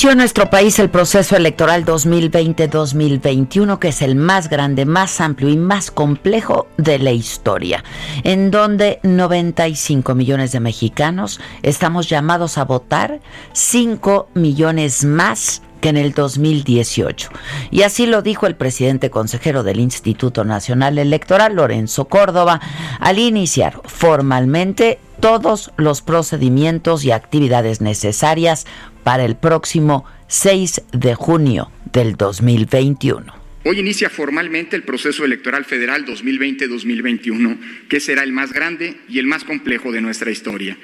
Inició en nuestro país el proceso electoral 2020-2021, que es el más grande, más amplio y más complejo de la historia, en donde 95 millones de mexicanos estamos llamados a votar, 5 millones más que en el 2018. Y así lo dijo el presidente consejero del Instituto Nacional Electoral, Lorenzo Córdoba, al iniciar formalmente todos los procedimientos y actividades necesarias para el próximo 6 de junio del 2021. Hoy inicia formalmente el proceso electoral federal 2020-2021, que será el más grande y el más complejo de nuestra historia.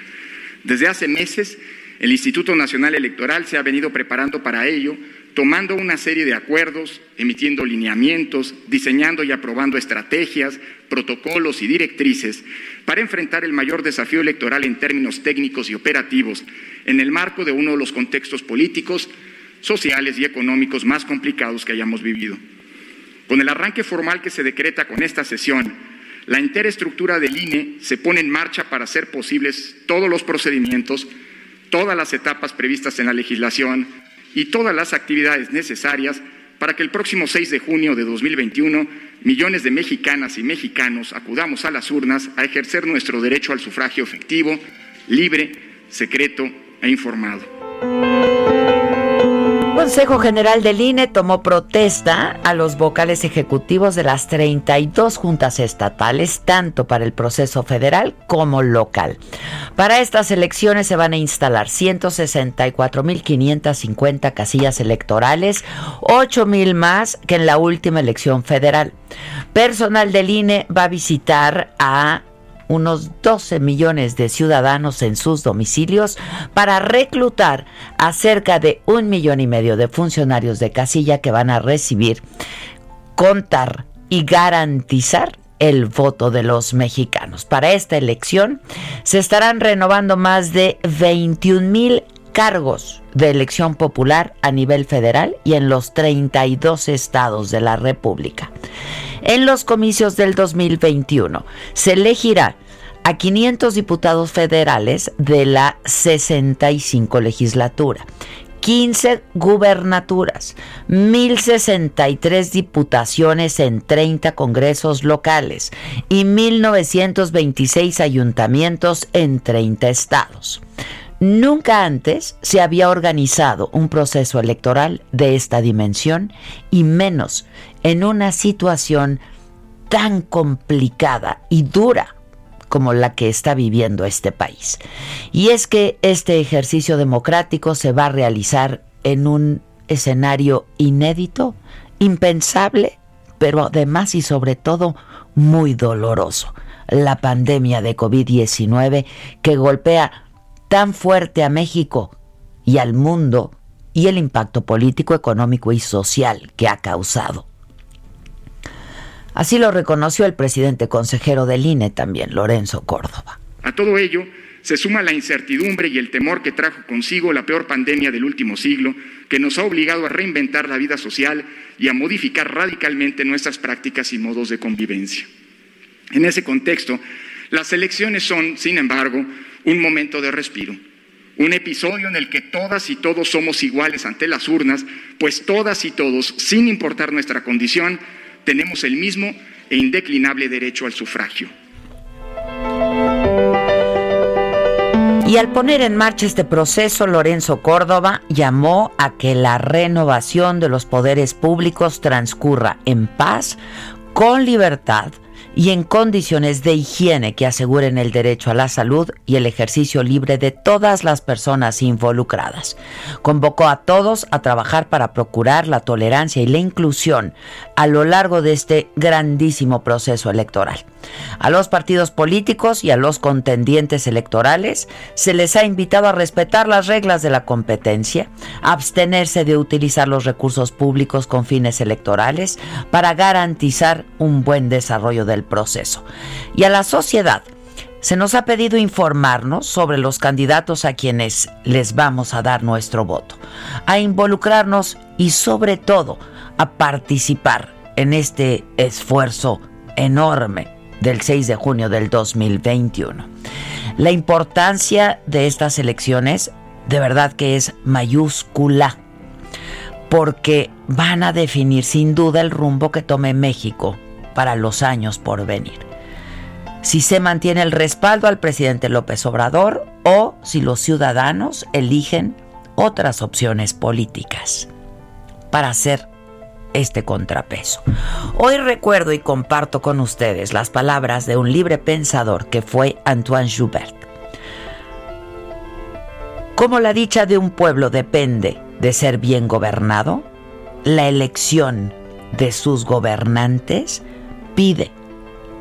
Desde hace meses, el Instituto Nacional Electoral se ha venido preparando para ello, tomando una serie de acuerdos, emitiendo lineamientos, diseñando y aprobando estrategias, protocolos y directrices para enfrentar el mayor desafío electoral en términos técnicos y operativos en el marco de uno de los contextos políticos, sociales y económicos más complicados que hayamos vivido. Con el arranque formal que se decreta con esta sesión, la entera estructura del INE se pone en marcha para hacer posibles todos los procedimientos, todas las etapas previstas en la legislación y todas las actividades necesarias para que el próximo 6 de junio de 2021 millones de mexicanas y mexicanos acudamos a las urnas a ejercer nuestro derecho al sufragio efectivo, libre, secreto e informado. Consejo General del INE tomó protesta a los vocales ejecutivos de las 32 juntas estatales, tanto para el proceso federal como local. Para estas elecciones se van a instalar 164.550 casillas electorales, 8.000 más que en la última elección federal. Personal del INE va a visitar a unos 12 millones de ciudadanos en sus domicilios para reclutar a cerca de un millón y medio de funcionarios de casilla que van a recibir, contar y garantizar el voto de los mexicanos. Para esta elección se estarán renovando más de 21 mil cargos de elección popular a nivel federal y en los 32 estados de la República. En los comicios del 2021 se elegirá a 500 diputados federales de la 65 legislatura 15 gubernaturas, 1.063 diputaciones en 30 congresos locales y 1.926 ayuntamientos en 30 estados. Nunca antes se había organizado un proceso electoral de esta dimensión y menos en una situación tan complicada y dura como la que está viviendo este país. Y es que este ejercicio democrático se va a realizar en un escenario inédito, impensable, pero además y sobre todo muy doloroso. La pandemia de COVID-19 que golpea tan fuerte a México y al mundo y el impacto político, económico y social que ha causado. Así lo reconoció el presidente consejero del INE también, Lorenzo Córdoba. A todo ello se suma la incertidumbre y el temor que trajo consigo la peor pandemia del último siglo, que nos ha obligado a reinventar la vida social y a modificar radicalmente nuestras prácticas y modos de convivencia. En ese contexto, las elecciones son, sin embargo, un momento de respiro, un episodio en el que todas y todos somos iguales ante las urnas, pues todas y todos, sin importar nuestra condición, tenemos el mismo e indeclinable derecho al sufragio. Y al poner en marcha este proceso, Lorenzo Córdoba llamó a que la renovación de los poderes públicos transcurra en paz, con libertad, y en condiciones de higiene que aseguren el derecho a la salud y el ejercicio libre de todas las personas involucradas. Convocó a todos a trabajar para procurar la tolerancia y la inclusión a lo largo de este grandísimo proceso electoral. A los partidos políticos y a los contendientes electorales se les ha invitado a respetar las reglas de la competencia, a abstenerse de utilizar los recursos públicos con fines electorales para garantizar un buen desarrollo del proceso. Y a la sociedad se nos ha pedido informarnos sobre los candidatos a quienes les vamos a dar nuestro voto, a involucrarnos y sobre todo a participar en este esfuerzo enorme del 6 de junio del 2021. La importancia de estas elecciones de verdad que es mayúscula, porque van a definir sin duda el rumbo que tome México para los años por venir. Si se mantiene el respaldo al presidente López Obrador o si los ciudadanos eligen otras opciones políticas para hacer este contrapeso. Hoy recuerdo y comparto con ustedes las palabras de un libre pensador que fue Antoine Joubert. Como la dicha de un pueblo depende de ser bien gobernado, la elección de sus gobernantes pide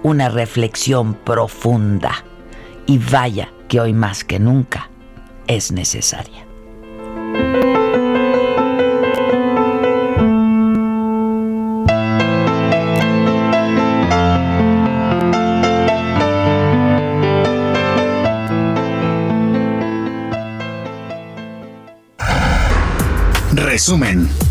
una reflexión profunda y vaya que hoy más que nunca es necesaria. Resumen.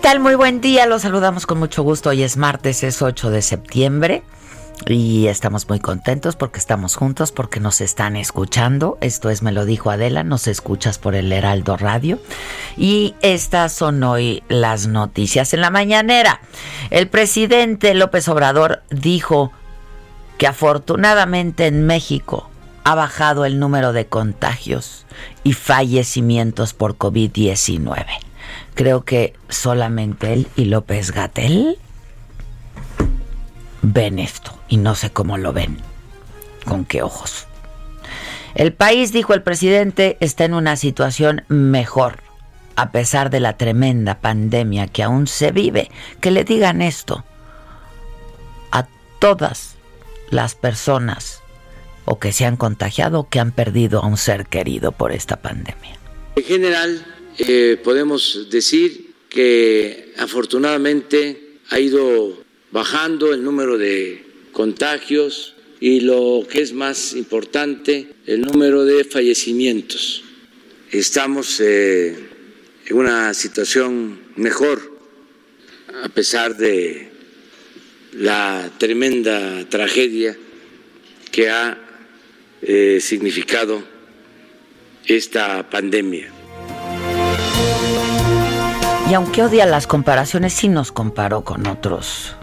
Tal? Muy buen día. Los saludamos con mucho gusto. Hoy es martes, es 8 de septiembre. Y estamos muy contentos porque estamos juntos, porque nos están escuchando. Esto es Me lo dijo Adela, nos escuchas por el Heraldo Radio. Y estas son hoy las noticias. En la mañanera, el presidente López Obrador dijo que afortunadamente en México ha bajado el número de contagios y fallecimientos por COVID-19. Creo que solamente él y López Gatel ven esto y no sé cómo lo ven, con qué ojos. El país, dijo el presidente, está en una situación mejor, a pesar de la tremenda pandemia que aún se vive. Que le digan esto a todas las personas o que se han contagiado o que han perdido a un ser querido por esta pandemia. En general, eh, podemos decir que afortunadamente ha ido bajando el número de contagios y lo que es más importante, el número de fallecimientos. Estamos eh, en una situación mejor a pesar de la tremenda tragedia que ha eh, significado esta pandemia. Y aunque odia las comparaciones, sí nos comparó con otros,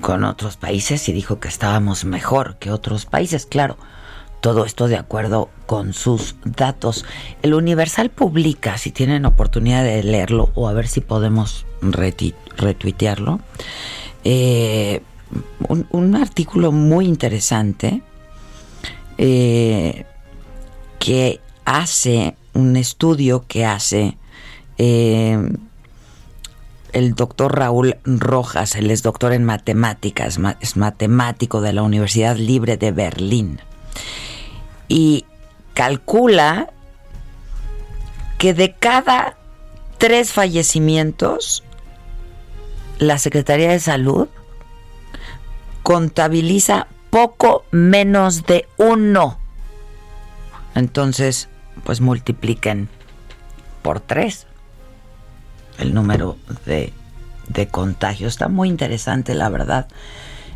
con otros países y dijo que estábamos mejor que otros países, claro. Todo esto de acuerdo con sus datos. El Universal publica, si tienen oportunidad de leerlo o a ver si podemos retuitearlo, eh, un, artículo muy interesante eh, que hace un estudio que hace eh, el doctor Raúl Rojas, él es doctor en matemáticas, es matemático de la Universidad Libre de Berlín. Y calcula que de cada tres fallecimientos, la Secretaría de Salud contabiliza poco menos de uno. Entonces, pues multipliquen por tres el número de, de contagios. Está muy interesante, la verdad,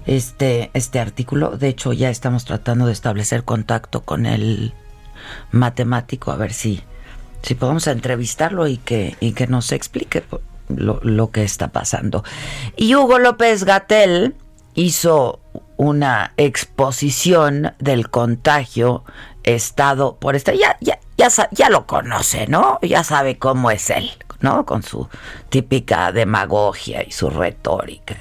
este, este artículo. De hecho, ya estamos tratando de establecer contacto con el matemático a ver si, si podemos entrevistarlo y que, y que nos explique lo, lo que está pasando. Y Hugo López Gatel hizo una exposición del contagio estado por este ya ya ya, ya lo conoce, ¿no? Ya sabe cómo es él, ¿no? Con su típica demagogia y su retórica.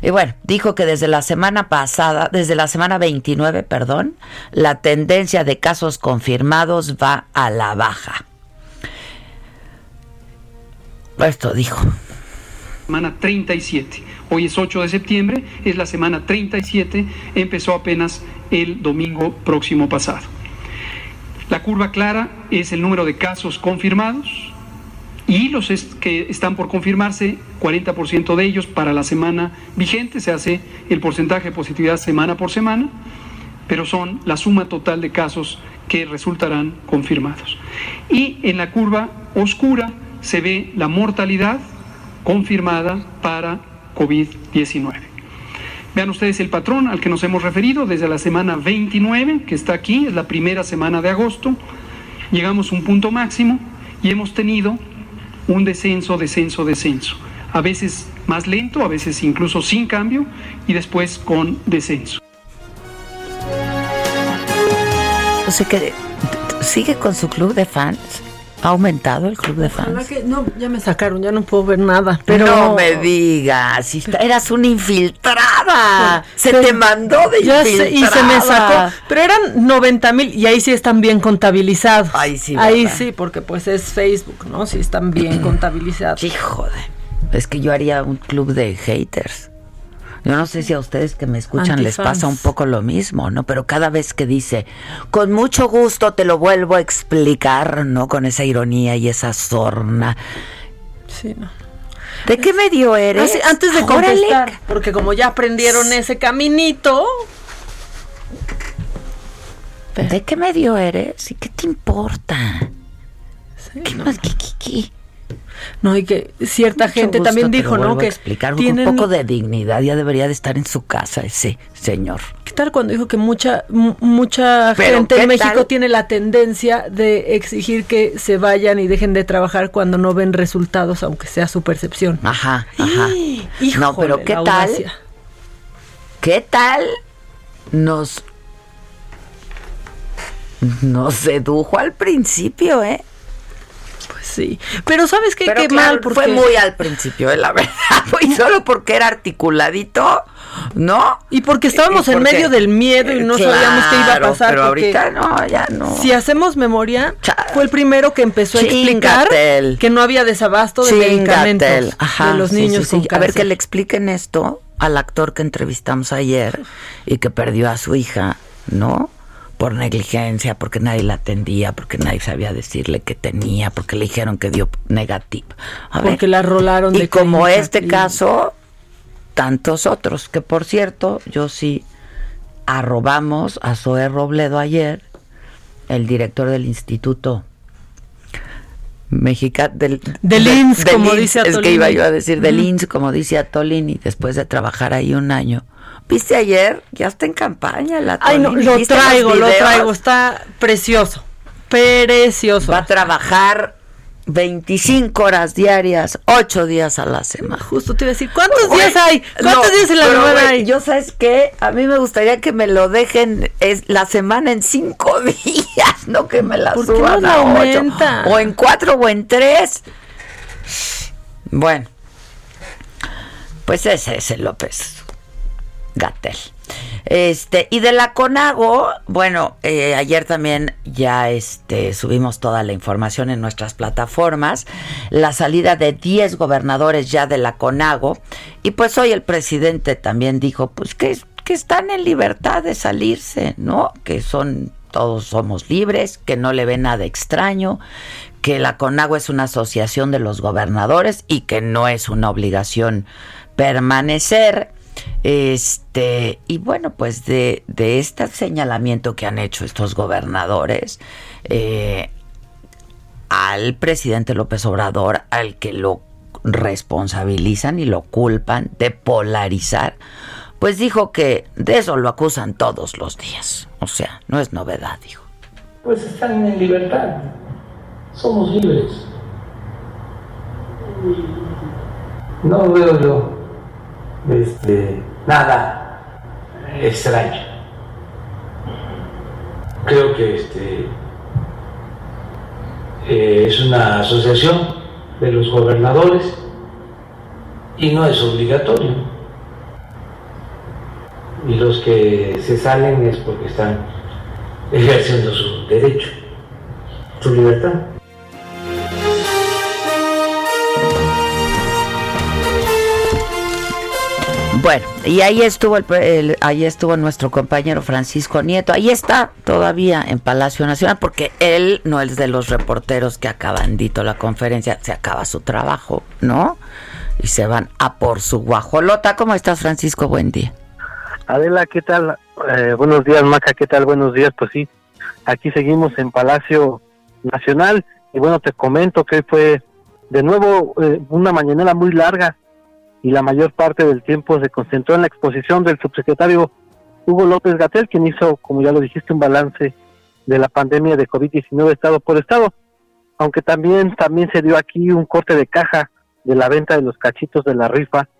Y bueno, dijo que desde la semana pasada, desde la semana 29, perdón, la tendencia de casos confirmados va a la baja. Esto dijo. Semana 37. Hoy es 8 de septiembre, es la semana 37, empezó apenas el domingo próximo pasado. La curva clara es el número de casos confirmados y los que están por confirmarse, 40% de ellos para la semana vigente, se hace el porcentaje de positividad semana por semana, pero son la suma total de casos que resultarán confirmados. Y en la curva oscura se ve la mortalidad confirmada para COVID-19. Vean ustedes el patrón al que nos hemos referido desde la semana 29, que está aquí, es la primera semana de agosto, llegamos a un punto máximo y hemos tenido un descenso, descenso, descenso. A veces más lento, a veces incluso sin cambio y después con descenso. O sea que sigue con su club de fans. ¿Ha aumentado el club de fans? no, ya me sacaron, ya no puedo ver nada. Pero no me digas, eras una infiltrada. Se, te mandó de infiltrada. y se me sacó. Pero eran 90 mil y ahí sí están bien contabilizados. Ahí sí. Ahí sí, porque pues es Facebook, ¿no? Sí están bien contabilizados. Hijo de. Es que yo haría un club de haters. Yo no sé si a ustedes que me escuchan les pasa un poco lo mismo, ¿no? Pero cada vez que dice, con mucho gusto te lo vuelvo a explicar, ¿no? Con esa ironía y esa sorna. Sí, no. ¿De qué medio eres? antes de contestar, porque como ya aprendieron ese caminito. ¿De qué medio eres? ¿Y qué te importa? ¿Qué más? ¿Qué, qué, qué? No, y que cierta gente también dijo, ¿no? Que explicar un poco de dignidad ya debería de estar en su casa ese señor. ¿Qué tal cuando dijo que mucha mucha gente en México tiene la tendencia de exigir que se vayan y dejen de trabajar cuando no ven resultados, aunque sea su percepción? Ajá, ajá. no, pero ¿qué tal? ¿Qué tal nos nos sedujo al principio, eh? Sí, pero ¿sabes qué? qué mal, porque... fue muy al principio, eh, la verdad, y solo porque era articuladito, ¿no? Y porque estábamos en medio del miedo y no sabíamos qué iba a pasar. Pero ahorita no, ya no. Si hacemos memoria, fue el primero que empezó a explicar que no había desabasto de medicamentos de los niños con A ver, que le expliquen esto al actor que entrevistamos ayer y que perdió a su hija, ¿no? Por negligencia, porque nadie la atendía, porque nadie sabía decirle que tenía, porque le dijeron que dio negativo. porque la rolaron de Y como este caso, tantos otros, que por cierto, yo sí arrobamos a Zoé Robledo ayer, el director del Instituto Mexicano del, del INS, como dice Atolini. Es que iba yo a decir del INS, como dice Atolini, después de trabajar ahí un año. ¿Viste ayer? Ya está en campaña la Ay, no, lo traigo, lo traigo, está precioso. Precioso. Va a trabajar 25 horas diarias, 8 días a la semana. Justo te iba a decir, ¿cuántos días hay? ¿Cuántos días en la semana hay? Yo sabes que a mí me gustaría que me lo dejen es la semana en 5 días, no que me la suban a 8. O en 4 o en 3. Bueno, pues ese es el López Gatel. Este, y de la CONAGO, bueno, eh, ayer también ya este, subimos toda la información en nuestras plataformas, la salida de 10 gobernadores ya de la CONAGO, y pues hoy el presidente también dijo, pues que, que están en libertad de salirse, ¿no? Que son, todos somos libres, que no le ven nada extraño, que la CONAGO es una asociación de los gobernadores y que no es una obligación permanecer. Este, y bueno, pues de, de este señalamiento que han hecho estos gobernadores eh, al presidente López Obrador, al que lo responsabilizan y lo culpan de polarizar, pues dijo que de eso lo acusan todos los días. O sea, no es novedad, dijo. Pues están en libertad, somos libres. No veo yo este, nada extraño. Creo que este, eh, es una asociación de los gobernadores y no es obligatorio. Y los que se salen es porque están ejerciendo su derecho, su libertad. Bueno, y ahí estuvo el, ahí estuvo nuestro compañero Francisco Nieto. Ahí está todavía en Palacio Nacional porque él no es de los reporteros que acaban dito la conferencia, se acaba su trabajo, ¿no? Y se van a por su guajolota. ¿Cómo estás, Francisco? Buen día. Adela, ¿qué tal? Eh, buenos días, Maca, ¿qué tal? Buenos días, pues sí. Aquí seguimos en Palacio Nacional y bueno, te comento que fue de nuevo eh, una mañanera muy larga y la mayor parte del tiempo se concentró en la exposición del subsecretario Hugo López Gatel, quien hizo, como ya lo dijiste, un balance de la pandemia de COVID-19 estado por estado, aunque también, también se dio aquí un corte de caja de la venta de los cachitos de la rifa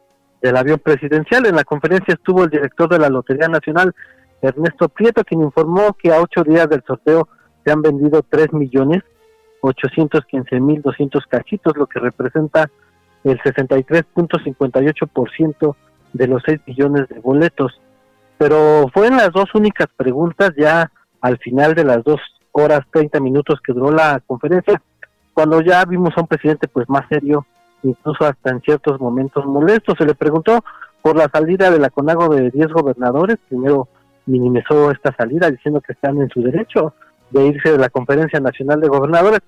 del avión presidencial. En la conferencia estuvo el director de la Lotería Nacional, Ernesto Prieto, quien informó que a ocho días del sorteo se han vendido tres millones ochocientos mil doscientos cachitos, lo que representa el 63.58% de los 6 millones de boletos. Pero fueron las dos únicas preguntas ya al final de las dos horas 30 minutos que duró la conferencia, cuando ya vimos a un presidente pues más serio, incluso hasta en ciertos momentos molestos. Se le preguntó por la salida de la CONAGO de 10 gobernadores, primero minimizó esta salida diciendo que están en su derecho de irse de la Conferencia Nacional de Gobernadores,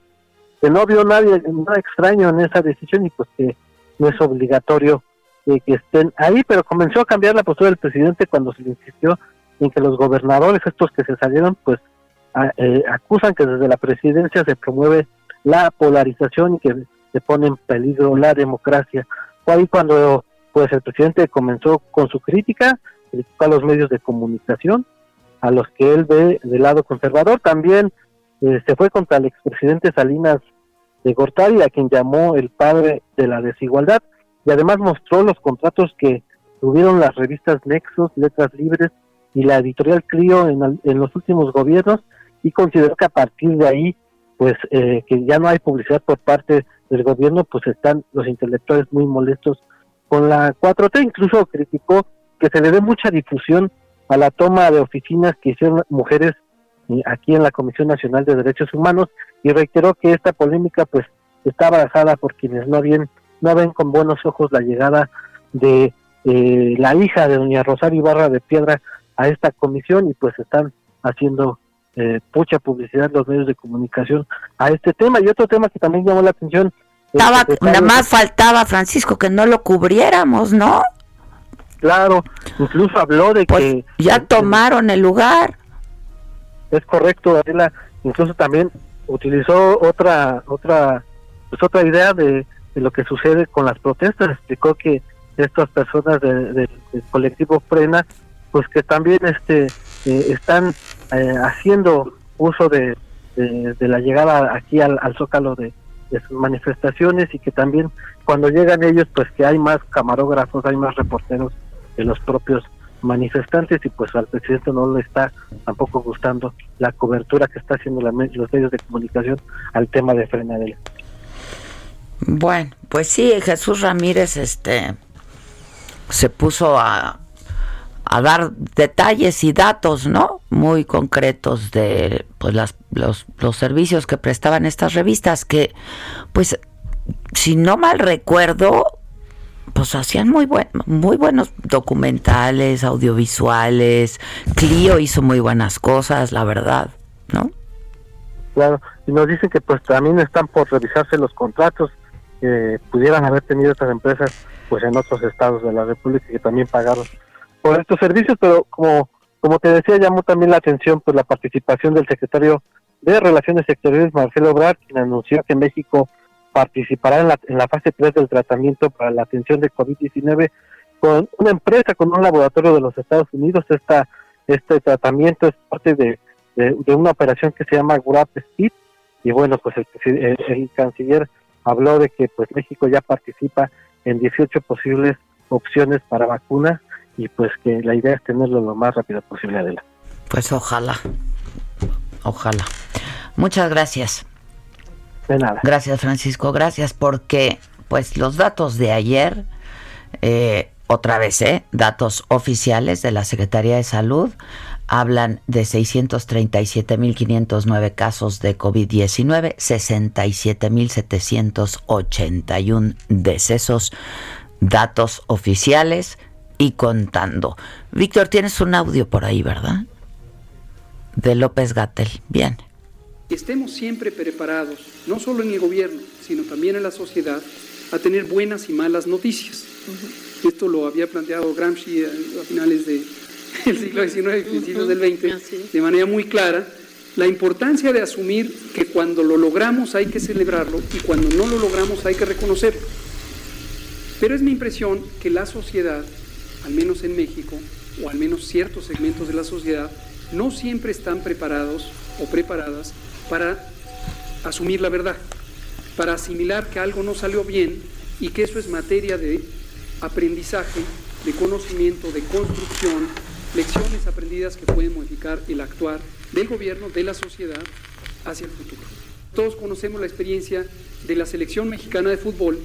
que no vio nadie nada extraño en esa decisión y pues que no es obligatorio que estén ahí, pero comenzó a cambiar la postura del presidente cuando se le insistió en que los gobernadores, estos que se salieron, pues eh, acusan que desde la presidencia se promueve la polarización y que se pone en peligro la democracia. Fue ahí cuando pues el presidente comenzó con su crítica, a los medios de comunicación, a los que él ve del lado conservador, también eh, se fue contra el expresidente Salinas de Gortari, a quien llamó el padre de la desigualdad, y además mostró los contratos que tuvieron las revistas Nexos, Letras Libres y la editorial Clio en, los últimos gobiernos, y consideró que a partir de ahí, pues eh, que ya no hay publicidad por parte del gobierno, pues están los intelectuales muy molestos con la 4T, incluso criticó que se le dé mucha difusión a la toma de oficinas que hicieron mujeres aquí en la Comisión Nacional de Derechos Humanos y reiteró que esta polémica pues está abrazada por quienes no bien no ven con buenos ojos la llegada de eh, la hija de doña Rosario Ibarra de Piedra a esta comisión y pues están haciendo eh, mucha publicidad los medios de comunicación a este tema y otro tema que también llamó la atención estaba nada más faltaba Francisco que no lo cubriéramos no Claro, incluso habló de pues que... Ya tomaron el lugar. Es correcto, Adela. Incluso también utilizó otra otra pues otra idea de, lo que sucede con las protestas. Explicó que estas personas del colectivo Frena, pues que también este eh, están eh, haciendo uso de, de, la llegada aquí al, al zócalo de, de sus manifestaciones y que también cuando llegan ellos pues que hay más camarógrafos, hay más reporteros que los propios manifestantes y pues al presidente no le está tampoco gustando la cobertura que está haciendo los medios de comunicación al tema de Frenadela. Bueno, pues sí, Jesús Ramírez este se puso a, a dar detalles y datos, ¿no? Muy concretos de pues las, los, los servicios que prestaban estas revistas que pues si no mal recuerdo pues hacían muy buen, muy buenos documentales, audiovisuales. Clio hizo muy buenas cosas, la verdad, ¿no? Claro, y nos dicen que pues también están por revisarse los contratos que pudieran haber tenido estas empresas pues en otros estados de la República que también pagaron por estos servicios, pero como como te decía llamó también la atención pues la participación del secretario de Relaciones Exteriores Marcelo Obrador, quien anunció que México participará en la, en la fase 3 del tratamiento para la atención de COVID-19 con una empresa, con un laboratorio de los Estados Unidos. Esta, este tratamiento es parte de, de, una operación que se llama Grap Speed. Y bueno, pues el, el, canciller habló de que pues México ya participa en 18 posibles opciones para vacunas y pues que la idea es tenerlo lo más rápido posible adelante. Pues ojalá, ojalá. Muchas gracias. Gracias, Francisco. Gracias porque, pues, los datos de ayer, eh, otra vez, ¿eh? Datos oficiales de la Secretaría de Salud hablan de 637.509 casos de COVID-19, 67.781 decesos, datos oficiales y contando. Víctor, tienes un audio por ahí, ¿verdad? De López Gatel. Bien estemos siempre preparados, no solo en el gobierno, sino también en la sociedad, a tener buenas y malas noticias. Esto lo había planteado Gramsci a finales del siglo XIX y principios del XX, de manera muy clara, la importancia de asumir que cuando lo logramos hay que celebrarlo y cuando no lo logramos hay que reconocerlo. Pero es mi impresión que la sociedad, al menos en México, o al menos ciertos segmentos de la sociedad, no siempre están preparados o preparadas para asumir la verdad, para asimilar que algo no salió bien y que eso es materia de aprendizaje, de conocimiento, de construcción, lecciones aprendidas que pueden modificar el actuar del gobierno, de la sociedad hacia el futuro. Todos conocemos la experiencia de la selección mexicana de fútbol,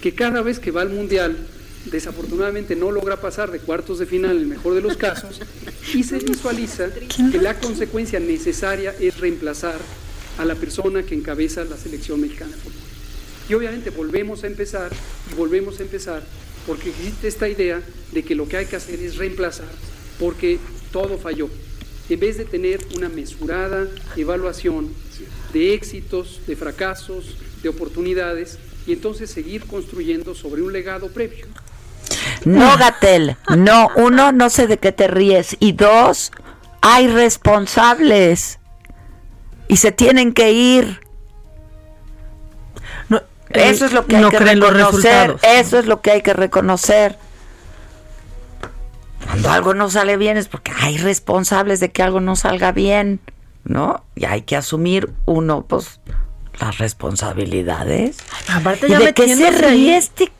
que cada vez que va al Mundial, desafortunadamente no logra pasar de cuartos de final en el mejor de los casos, y se visualiza que la consecuencia necesaria es reemplazar a la persona que encabeza la selección mexicana de fútbol. Y obviamente volvemos a empezar y volvemos a empezar porque existe esta idea de que lo que hay que hacer es reemplazar porque todo falló. En vez de tener una mesurada evaluación de éxitos, de fracasos, de oportunidades y entonces seguir construyendo sobre un legado previo. No, Gatel, no, uno, no sé de qué te ríes y dos, hay responsables y se tienen que ir. eso es lo que hay que reconocer. Eso es lo que hay que reconocer. Cuando algo no sale bien es porque hay responsables de que algo no salga bien, ¿no? Y hay que asumir uno, pues, las responsabilidades. Aparte ya ¿Y de qué se ríe este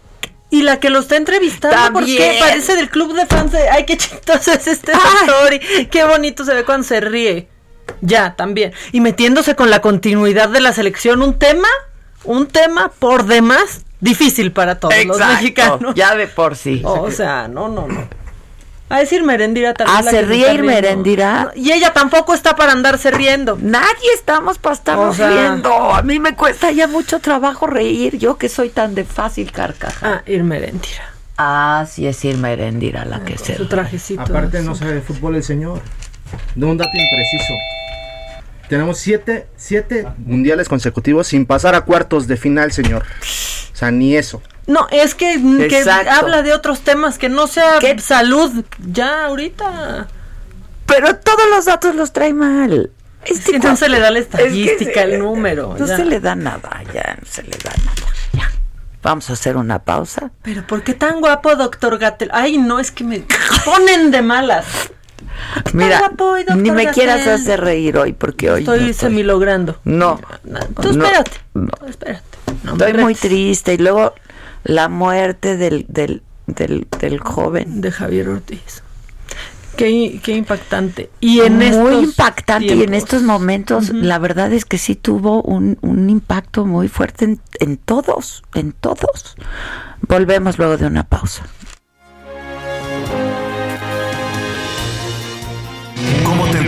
y la que lo está entrevistando, porque parece del club de fans de, ay, qué chistoso es este y qué bonito se ve cuando se ríe. Ya, también. Y metiéndose con la continuidad de la selección, un tema, un tema por demás difícil para todos los mexicanos. Ya de por sí. o sea, no, no, no. A decir Merendira también. Ah, se ríe y Merendira. Y ella tampoco está para andarse riendo. Nadie estamos para estarnos riendo. A mí me cuesta ya mucho trabajo reír. Yo que soy tan de fácil carcaja. Ah, ir Merendira. Ah, sí es ir Merendira la que se. Su trajecito. Aparte no sabe de fútbol el señor. De un dato impreciso. Tenemos siete, siete mundiales consecutivos sin pasar a cuartos de final, señor. O sea, ni eso. No, es que, que habla de otros temas que no sea salud ya ahorita. Pero todos los datos los trae mal. Es que no se le da la estadística, el número. No se le da nada, ya no se le da nada. Ya. Vamos a hacer una pausa. Pero ¿por qué tan guapo, doctor Gatel? Ay, no, es que me ponen de malas. Mira, ni me quieras hacer reír hoy porque hoy estoy, semi logrando. No. Tú espérate. No, espérate. estoy muy triste y luego la muerte del, del, del, del joven de Javier Ortiz. Qué, qué, impactante. Y en muy impactante. Y en estos momentos, la verdad es que sí tuvo un, un impacto muy fuerte en, en, todos, en todos. Volvemos luego de una pausa.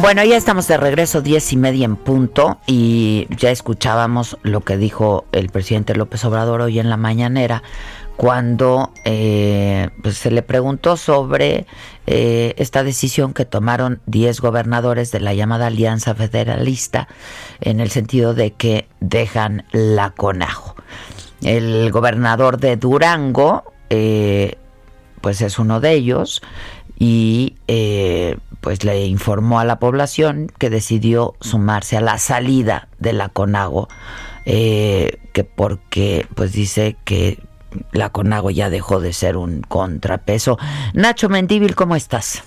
Bueno, ya estamos de regreso, diez y media en punto, y ya escuchábamos lo que dijo el presidente López Obrador hoy en la mañanera, cuando eh, pues, se le preguntó sobre eh, esta decisión que tomaron 10 gobernadores de la llamada Alianza Federalista, en el sentido de que dejan la CONAJO. El gobernador de Durango, eh, pues es uno de ellos, y eh, pues le informó a la población que decidió sumarse a la salida de la CONAGO, eh, que porque pues dice que la CONAGO ya dejó de ser un contrapeso. Nacho Mendíbil, ¿cómo estás?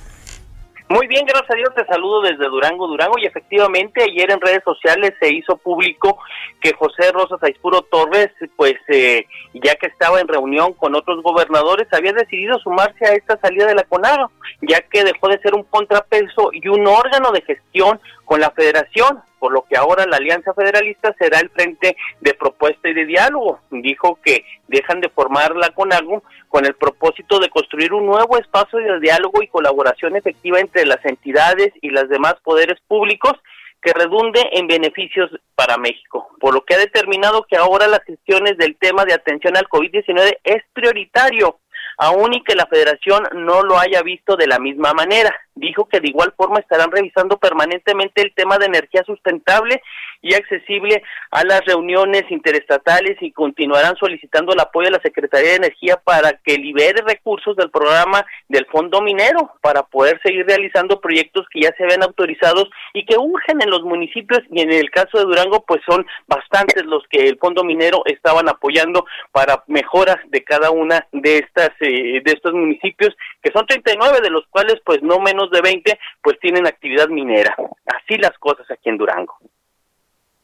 Muy bien, gracias a Dios te saludo desde Durango, Durango y efectivamente ayer en redes sociales se hizo público que José Rosas Aispuro Torres, pues eh, ya que estaba en reunión con otros gobernadores, había decidido sumarse a esta salida de la CONAGO, ya que dejó de ser un contrapeso y un órgano de gestión con la federación, por lo que ahora la Alianza Federalista será el frente de propuesta y de diálogo. Dijo que dejan de formar la CONAGO con el propósito de construir un nuevo espacio de diálogo y colaboración efectiva entre las entidades y los demás poderes públicos que redunde en beneficios para México, por lo que ha determinado que ahora las gestiones del tema de atención al COVID-19 es prioritario aún y que la federación no lo haya visto de la misma manera. Dijo que de igual forma estarán revisando permanentemente el tema de energía sustentable y accesible a las reuniones interestatales y continuarán solicitando el apoyo de la Secretaría de Energía para que libere recursos del programa del Fondo Minero para poder seguir realizando proyectos que ya se ven autorizados y que urgen en los municipios y en el caso de Durango pues son bastantes los que el Fondo Minero estaban apoyando para mejoras de cada una de estas eh, de estos municipios que son 39 de los cuales pues no menos de 20 pues tienen actividad minera. Así las cosas aquí en Durango.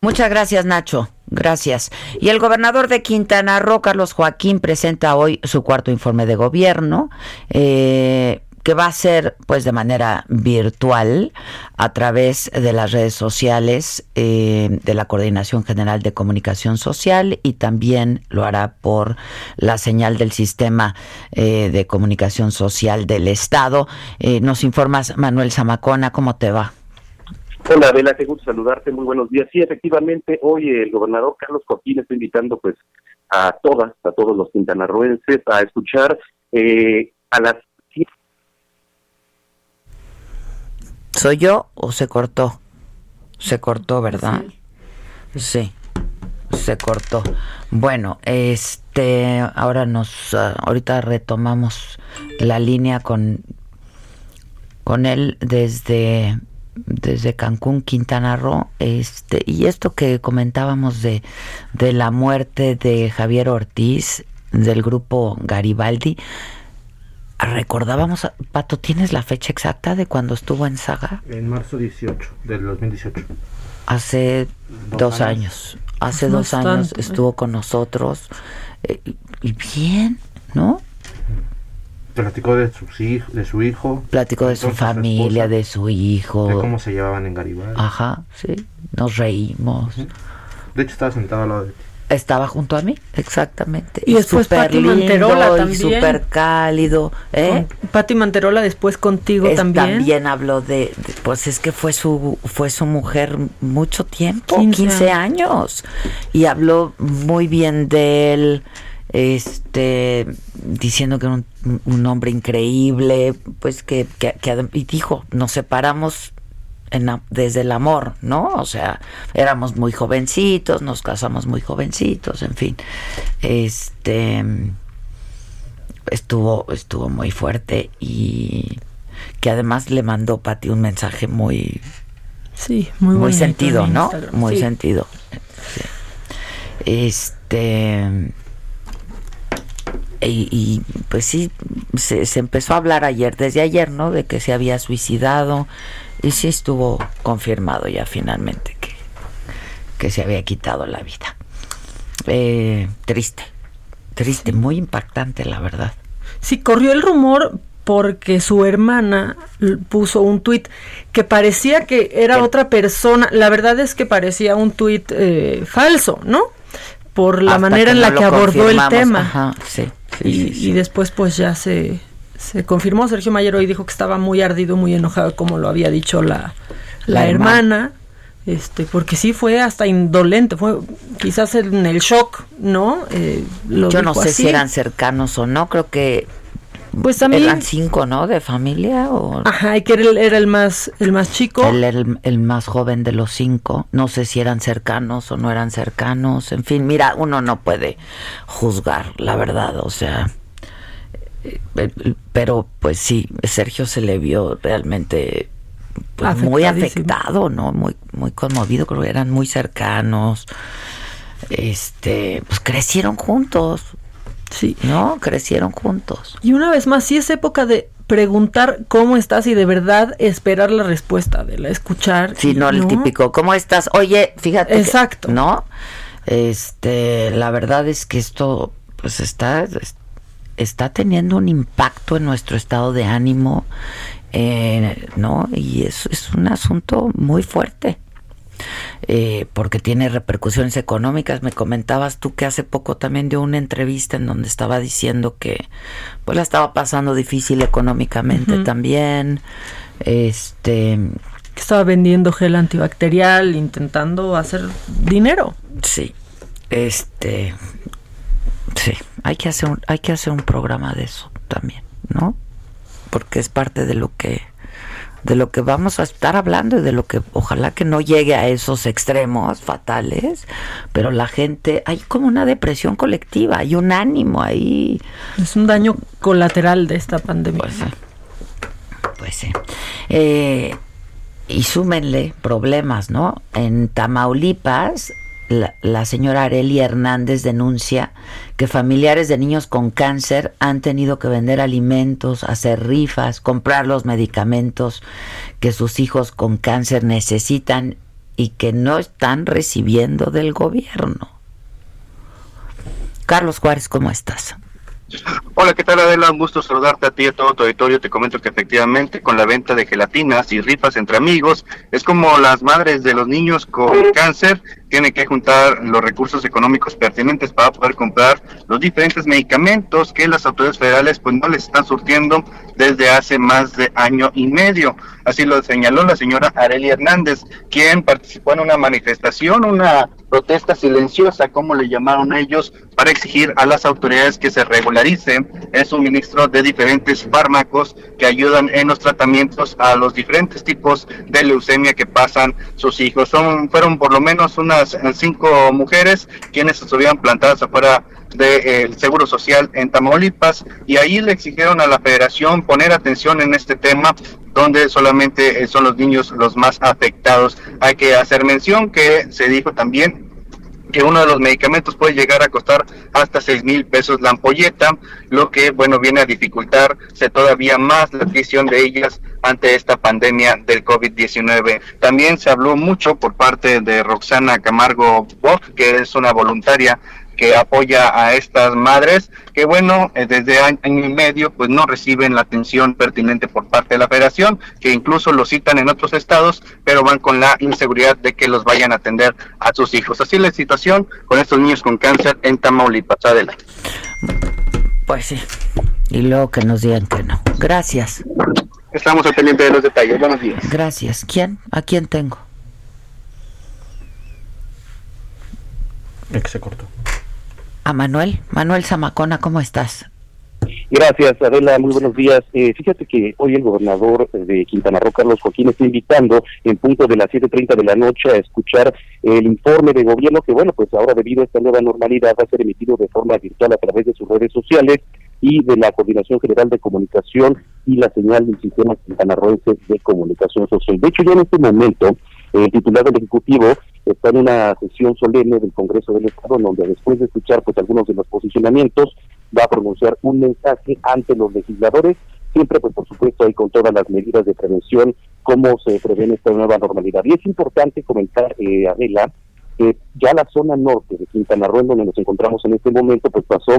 Muchas gracias, Nacho. Gracias. Y el gobernador de Quintana Roo, Carlos Joaquín, presenta hoy su cuarto informe de gobierno. Eh, que va a ser pues de manera virtual a través de las redes sociales eh, de la Coordinación General de Comunicación Social y también lo hará por la señal del sistema eh, de comunicación social del Estado. nos informas Manuel Zamacona, ¿cómo te va? Hola, Adela, qué gusto saludarte, muy buenos días. Sí, efectivamente, hoy el gobernador Carlos Coquín está invitando pues a todas, a todos los quintanarroenses a escuchar eh, a las ¿Soy yo o se cortó? Se cortó, ¿verdad? Sí. Se cortó. Bueno, este, ahora nos, ah, ahorita retomamos la línea con, con él desde desde Cancún, Quintana Roo, este, y esto que comentábamos de, de la muerte de Javier Ortiz del grupo Garibaldi, recordábamos, Pato, ¿tienes la fecha exacta de cuando estuvo en Saga? En marzo 18 del 2018. Hace dos, años. Hace dos años estuvo con nosotros. Eh, y bien, ¿no? Platicó de, sus hijos, de su hijo. Platicó de su familia, de su hijo. De cómo se llevaban en Garibaldi. Ajá, sí. Nos reímos. De hecho, estaba sentado al lado de ti. Estaba junto a mí, exactamente. Y, después Pati Manterola también. súper cálido. ¿eh? Pati Manterola después contigo también. También habló de, pues es que fue su fue su mujer mucho tiempo, 15, años. Y habló muy bien de él, este, diciendo que era un, hombre increíble, pues que, que, que, y dijo, nos separamos desde el amor, ¿no? O sea, éramos muy jovencitos, nos casamos muy jovencitos, en fin. Este estuvo estuvo muy fuerte y que además le mandó Pati un mensaje muy sí, muy, muy sentido, ¿no? Muy sentido. Este y, pues sí, se, se, empezó a hablar ayer, desde ayer, ¿no? De que se había suicidado, y sí estuvo confirmado ya finalmente que, que se había quitado la vida. Eh, triste, triste, muy impactante la verdad. Sí, corrió el rumor porque su hermana puso un tuit que parecía que era otra persona. La verdad es que parecía un tuit eh, falso, ¿no? Por la manera en la que abordó el tema. Ajá, sí, y, y, después pues ya se, se confirmó, Sergio Mayer hoy dijo que estaba muy ardido, muy enojado, como lo había dicho la, la, hermana. Este, porque sí fue hasta indolente, fue quizás en el shock, ¿no? Eh, Yo no sé si eran cercanos o no, creo que pues también eran cinco, ¿no? De familia o ajá, y que él era el más el más chico, él era el, más joven de los cinco. No sé si eran cercanos o no eran cercanos. En fin, mira, uno no puede juzgar, la verdad, o sea. Eh, pero pues sí, Sergio se le vio realmente pues, muy afectado, ¿no? Muy, muy conmovido, creo que eran muy cercanos. Este, pues crecieron juntos. Sí. ¿No? Crecieron juntos. Y una vez más, sí es época de preguntar cómo estás y de verdad esperar la respuesta, de la escuchar. Sí, no, el típico, ¿cómo estás? Oye, fíjate. Exacto. ¿No? Este, la verdad es que esto, pues está está teniendo un impacto en nuestro estado de ánimo, eh, ¿no? Y eso es un asunto muy fuerte. Eh, porque tiene repercusiones económicas. Me comentabas tú que hace poco también dio una entrevista en donde estaba diciendo que pues la estaba pasando difícil económicamente también. Este estaba vendiendo gel antibacterial, intentando hacer dinero. Sí. Este Sí, hay que hacer un, hay que hacer un programa de eso también, ¿no? Porque es parte de lo que de lo que vamos a estar hablando y de lo que ojalá que no llegue a esos extremos fatales, pero la gente, hay como una depresión colectiva, hay un ánimo ahí. Es un daño colateral de esta pandemia. Pues sí. Pues sí. Eh, y súmenle problemas, ¿no? En Tamaulipas la, señora Areli Hernández denuncia que familiares de niños con cáncer han tenido que vender alimentos, hacer rifas, comprar los medicamentos que sus hijos con cáncer necesitan y que no están recibiendo del gobierno. Carlos Juárez, ¿cómo estás? Hola, ¿qué tal Adela? Un gusto saludarte a ti y a todo tu auditorio. Te comento que efectivamente con la venta de gelatinas y rifas entre amigos es como las madres de los niños con cáncer tienen que juntar los recursos económicos pertinentes para poder comprar los diferentes medicamentos que las autoridades federales pues no les están surtiendo desde hace más de año y medio. Así lo señaló la señora Areli Hernández, quien participó en una manifestación, una protesta silenciosa, como le llamaron ellos, para exigir a las autoridades que se regularice el suministro de diferentes fármacos que ayudan en los tratamientos a los diferentes tipos de leucemia que pasan sus hijos. Son, fueron por lo menos unas cinco mujeres quienes estuvieron plantadas afuera del Seguro Social en Tamaulipas y ahí le exigieron a la federación poner atención en este tema donde solamente son los niños los más afectados. Hay que hacer mención que se dijo también que uno de los medicamentos puede llegar a costar hasta seis mil pesos la ampolleta, lo que, bueno, viene a dificultarse todavía más la adquisición de ellas ante esta pandemia del COVID-19. También se habló mucho por parte de Roxana Camargo Bock, que es una voluntaria que apoya a estas madres que bueno, eh, desde año y medio pues no reciben la atención pertinente por parte de la federación, que incluso los citan en otros estados, pero van con la inseguridad de que los vayan a atender a sus hijos. Así es la situación con estos niños con cáncer en Tamaulipas. Adelante. Pues sí. Y luego que nos digan que no. Gracias. Estamos al pendiente de los detalles. Buenos días. Gracias. ¿Quién? ¿A quién tengo? El que se cortó. A Manuel. Manuel Zamacona, ¿cómo estás? Gracias, Adela. Muy buenos días. Eh, fíjate que hoy el gobernador de Quintana Roo, Carlos Joaquín, está invitando en punto de las 7.30 de la noche a escuchar el informe de gobierno que, bueno, pues ahora debido a esta nueva normalidad va a ser emitido de forma virtual a través de sus redes sociales y de la Coordinación General de Comunicación y la señal del Sistema Quintanarroense de Comunicación Social. De hecho, ya en este momento, el titular del Ejecutivo está en una sesión solemne del Congreso del Estado, donde después de escuchar pues algunos de los posicionamientos, va a pronunciar un mensaje ante los legisladores, siempre pues por supuesto ahí con todas las medidas de prevención, cómo se prevé esta nueva normalidad. Y es importante comentar, eh, Adela, que ya la zona norte de Quintana Roo, donde nos encontramos en este momento, pues pasó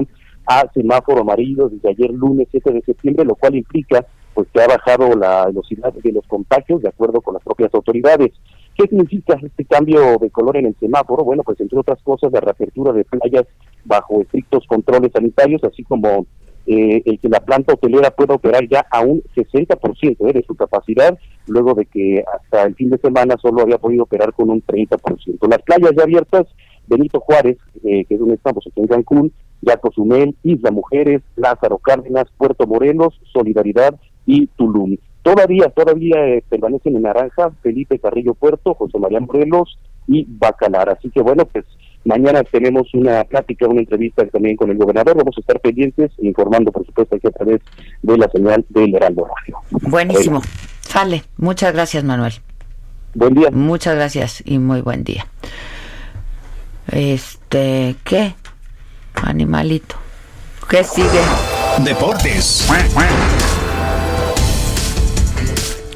a semáforo amarillo desde ayer lunes 7 de septiembre, lo cual implica pues que ha bajado la velocidad de los contagios de acuerdo con las propias autoridades. ¿Qué significa este cambio de color en el semáforo? Bueno, pues entre otras cosas, la reapertura de playas bajo estrictos controles sanitarios, así como eh, el que la planta hotelera pueda operar ya a un 60% eh, de su capacidad, luego de que hasta el fin de semana solo había podido operar con un 30%. Las playas ya abiertas, Benito Juárez, eh, que es donde estamos aquí en Cancún, ya Cozumel, Isla Mujeres, Lázaro Cárdenas, Puerto Morelos, Solidaridad y Tulum. Todavía, todavía eh, permanecen en naranja Felipe Carrillo Puerto, José María Morelos y Bacalar. Así que bueno, pues mañana tenemos una plática, una entrevista también con el gobernador. Vamos a estar pendientes, informando por supuesto aquí a través de la señal del Heraldo Radio. Buenísimo. Sale. Muchas gracias, Manuel. Buen día. Muchas gracias y muy buen día. Este, ¿qué? Animalito. ¿Qué sigue? Deportes.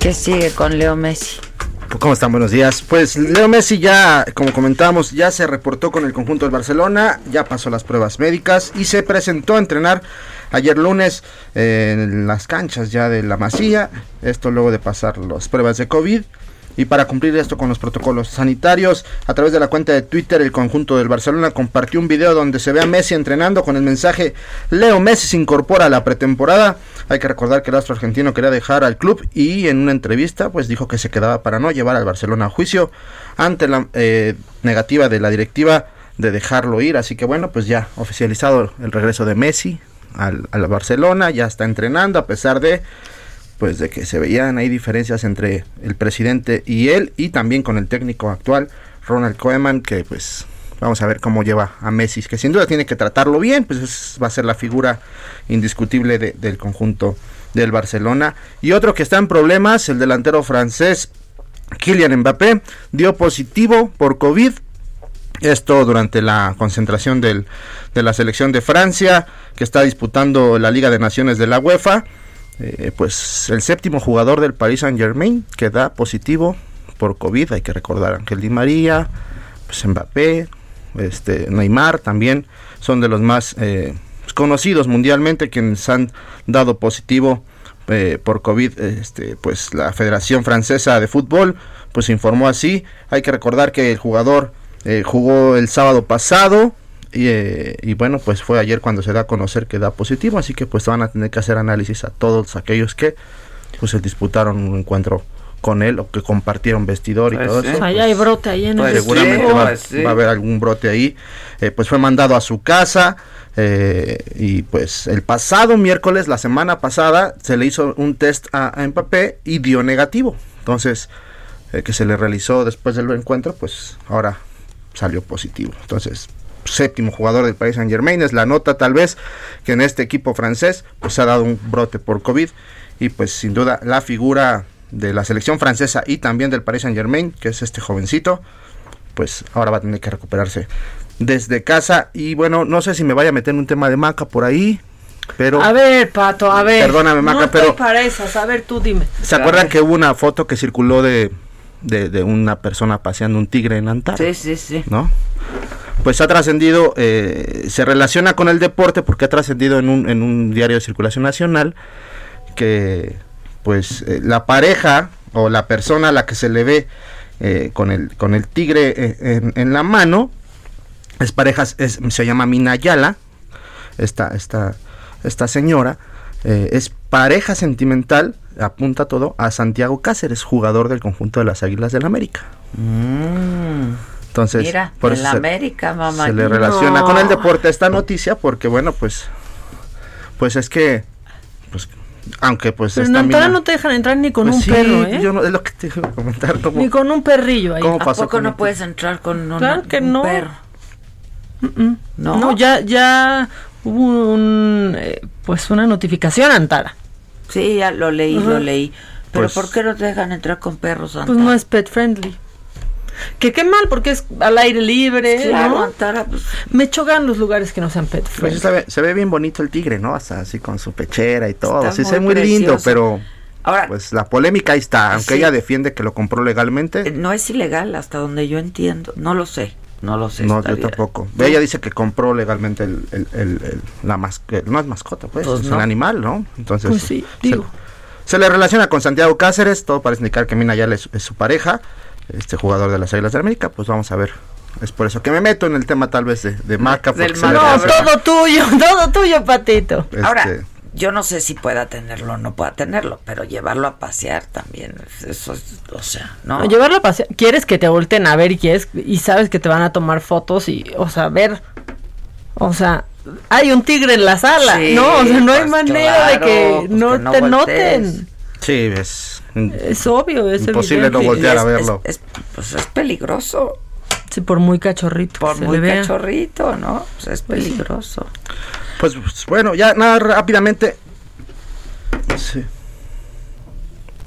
¿Qué sigue con Leo Messi? ¿Cómo están? Buenos días. Pues Leo Messi ya, como comentábamos, ya se reportó con el conjunto del Barcelona, ya pasó las pruebas médicas y se presentó a entrenar ayer lunes en las canchas ya de la Masía. Esto luego de pasar las pruebas de COVID. Y para cumplir esto con los protocolos sanitarios, a través de la cuenta de Twitter, el conjunto del Barcelona compartió un video donde se ve a Messi entrenando con el mensaje Leo Messi se incorpora a la pretemporada. Hay que recordar que el astro argentino quería dejar al club y en una entrevista pues dijo que se quedaba para no llevar al Barcelona a juicio ante la eh, negativa de la directiva de dejarlo ir. Así que bueno, pues ya oficializado el regreso de Messi al, al Barcelona, ya está entrenando a pesar de pues de que se veían ahí diferencias entre el presidente y él y también con el técnico actual Ronald Koeman que pues vamos a ver cómo lleva a Messi que sin duda tiene que tratarlo bien pues va a ser la figura indiscutible del conjunto del Barcelona. Y otro que está en problemas el delantero francés Kylian Mbappé dio positivo por COVID esto durante la concentración del, de la selección de Francia que está disputando la Liga de Naciones de la UEFA eh, pues el séptimo jugador del Paris Saint Germain que da positivo por COVID, hay que recordar Ángel Di María, pues Mbappé, este, Neymar también son de los más eh, conocidos mundialmente quienes han dado positivo eh, por COVID, este, pues la Federación Francesa de Fútbol pues informó así, hay que recordar que el jugador jugó el sábado pasado, eh, y, bueno, pues fue ayer cuando se da a conocer que da positivo, así que pues van a tener que hacer análisis a todos aquellos que pues se disputaron un encuentro con él o que compartieron vestidor y pues todo eso. Allá hay brote ahí en el Seguramente va, a haber algún brote ahí. Eh, pues fue mandado a su casa eh, y pues el pasado miércoles, la semana pasada, se le hizo un test a, a Mbappé y dio negativo. Entonces, que se le realizó después del encuentro, pues ahora salió positivo. Entonces, séptimo jugador del Paris Saint Germain. Es la nota tal vez que en este equipo francés pues ha dado un brote por COVID y pues sin duda la figura de la selección francesa y también del Paris Saint Germain, que es este jovencito, pues ahora va a tener que recuperarse desde casa y bueno, no sé si me vaya a meter en un tema de Maca por ahí. Pero, a ver, Pato, a ver. Perdóname, Maca, no pero. para esas, a ver, tú dime. ¿Se acuerdan que hubo una foto que circuló de, de, una persona paseando un tigre en Antara? Sí, sí, sí. ¿No? Pues ha trascendido, eh, se relaciona con el deporte porque ha trascendido en un, en un diario de circulación nacional que pues eh, la pareja o la persona a la que se le ve eh, con, el, con el tigre en, en, la mano es pareja, es, se llama Minayala, esta, esta, esta señora, es pareja sentimental, apunta todo, a Santiago Cáceres, jugador del conjunto de las Águilas del América. Mm. Entonces, Mira, por en la América, mamá. Se le relaciona no. con el deporte esta noticia porque, bueno, pues, pues es que, pues, aunque pues Pero en Antara no te dejan entrar ni con pues un sí, perro, ¿eh? Yo no, es lo que te iba a comentar. ¿cómo, ni con un perrillo ahí. ¿Cómo ¿A pasó poco no puedes entrar con una- Claro que un no. perro? Mm, mm. No. No, ya, ya hubo un, eh, pues una notificación a Antara. Sí, ya lo leí, Ajá. lo leí. Pero Pues- ¿por qué no te dejan entrar con perros, Pues Antara? no es pet friendly. Que qué mal, porque es al aire libre, Claro, ¿no? Antara, pues, Me chocan los lugares que no sean pet Pues se, ve, se ve bien bonito el tigre, ¿no? Hasta así con su pechera y todo. Está Sí, se muy ve muy lindo, precioso. pero Ahora, pues la polémica ahí está. Aunque Sí. ella defiende que lo compró legalmente, eh, no es ilegal hasta donde yo entiendo. No lo sé, no lo sé. no, yo tampoco. Ella dice que compró legalmente el, el, el- el- la mascota. No es mascota, pues, Pues es no. un animal, ¿no? Entonces, Pues sí, se- digo. Se, le relaciona con Santiago Cáceres, todo parece indicar que Mina Yala es, es su pareja, este jugador de las Águilas de América, pues vamos a ver. Es por eso que me meto en el tema tal vez de, de marca. del No, todo tuyo, todo tuyo, Patito. este, Ahora, yo no sé si pueda tenerlo o no pueda tenerlo, pero llevarlo a pasear también, eso es, o sea, ¿no? No, llevarlo a pasear. Quieres que te volten a ver y quieres y sabes que te van a tomar fotos y, o sea, ver. O sea, hay un tigre en la sala, Sí, ¿no? O sea, no hay pues manera de que pues no que no te voltees. noten. Sí, es Es obvio, es imposible no evidente. voltear Y a verlo. Es, es- pues es peligroso, Sí, por muy cachorrito. por muy cachorrito, ¿no? Pues es Pues peligroso. Pues, pues, bueno, ya nada rápidamente. Sí.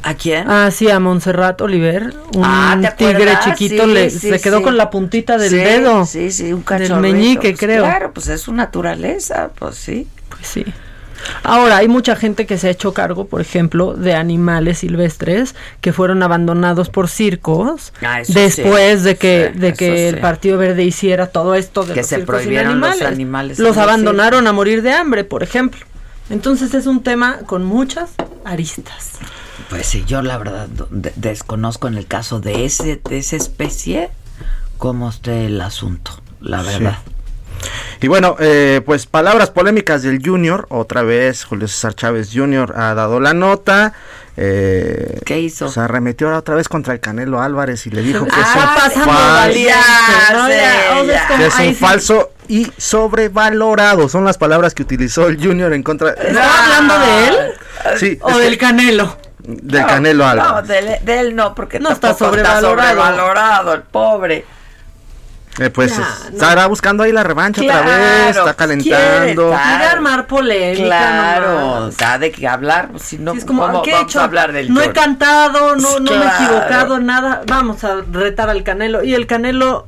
¿A quién? Ah, sí, a Montserrat Oliver, un Ah, ¿te tigre acuerdas? chiquito, Sí, le, sí, se quedó sí. con la puntita del Sí, dedo. Sí, sí, un del cachorrito. meñique, pues creo. Claro, pues es su naturaleza, pues sí. Pues sí. Ahora, hay mucha gente que se ha hecho cargo, por ejemplo, de animales silvestres que fueron abandonados por circos Ah, después sí. de que, Sí, de que sí. el Partido Verde hiciera todo esto de Que los se circos prohibieron los animales. animales Los en los abandonaron a morir de hambre, por ejemplo. Entonces es un tema con muchas aristas. Pues sí, yo la verdad de- desconozco en el caso de ese de esa especie cómo esté el asunto, la Sí. Y bueno, eh, pues palabras polémicas del Junior. Otra vez Julio César Chávez Jr. ha dado la nota. Eh, ¿Qué hizo? Se arremetió ahora otra vez contra el Canelo Álvarez y le dijo que Ah, es un falso, ¿no? Es un falso y sobrevalorado. Son las palabras que utilizó el Junior en contra ¿Estaba hablando de él sí, o del que- Canelo? del Canelo No, Álvarez. de, él- de él no, porque No, está sobrevalorado, el pobre. Eh, pues Ya, es- no. estará buscando ahí la revancha otra Claro, vez, está quiere calentando. Quiere armar polémica. Claro, nomás. da de qué hablar, pues, si no, Sí, es como, ¿cómo ¿qué he vamos hecho? a hablar del no he cantado, no, no me he Claro. equivocado, nada. Vamos a retar al Canelo. Y el Canelo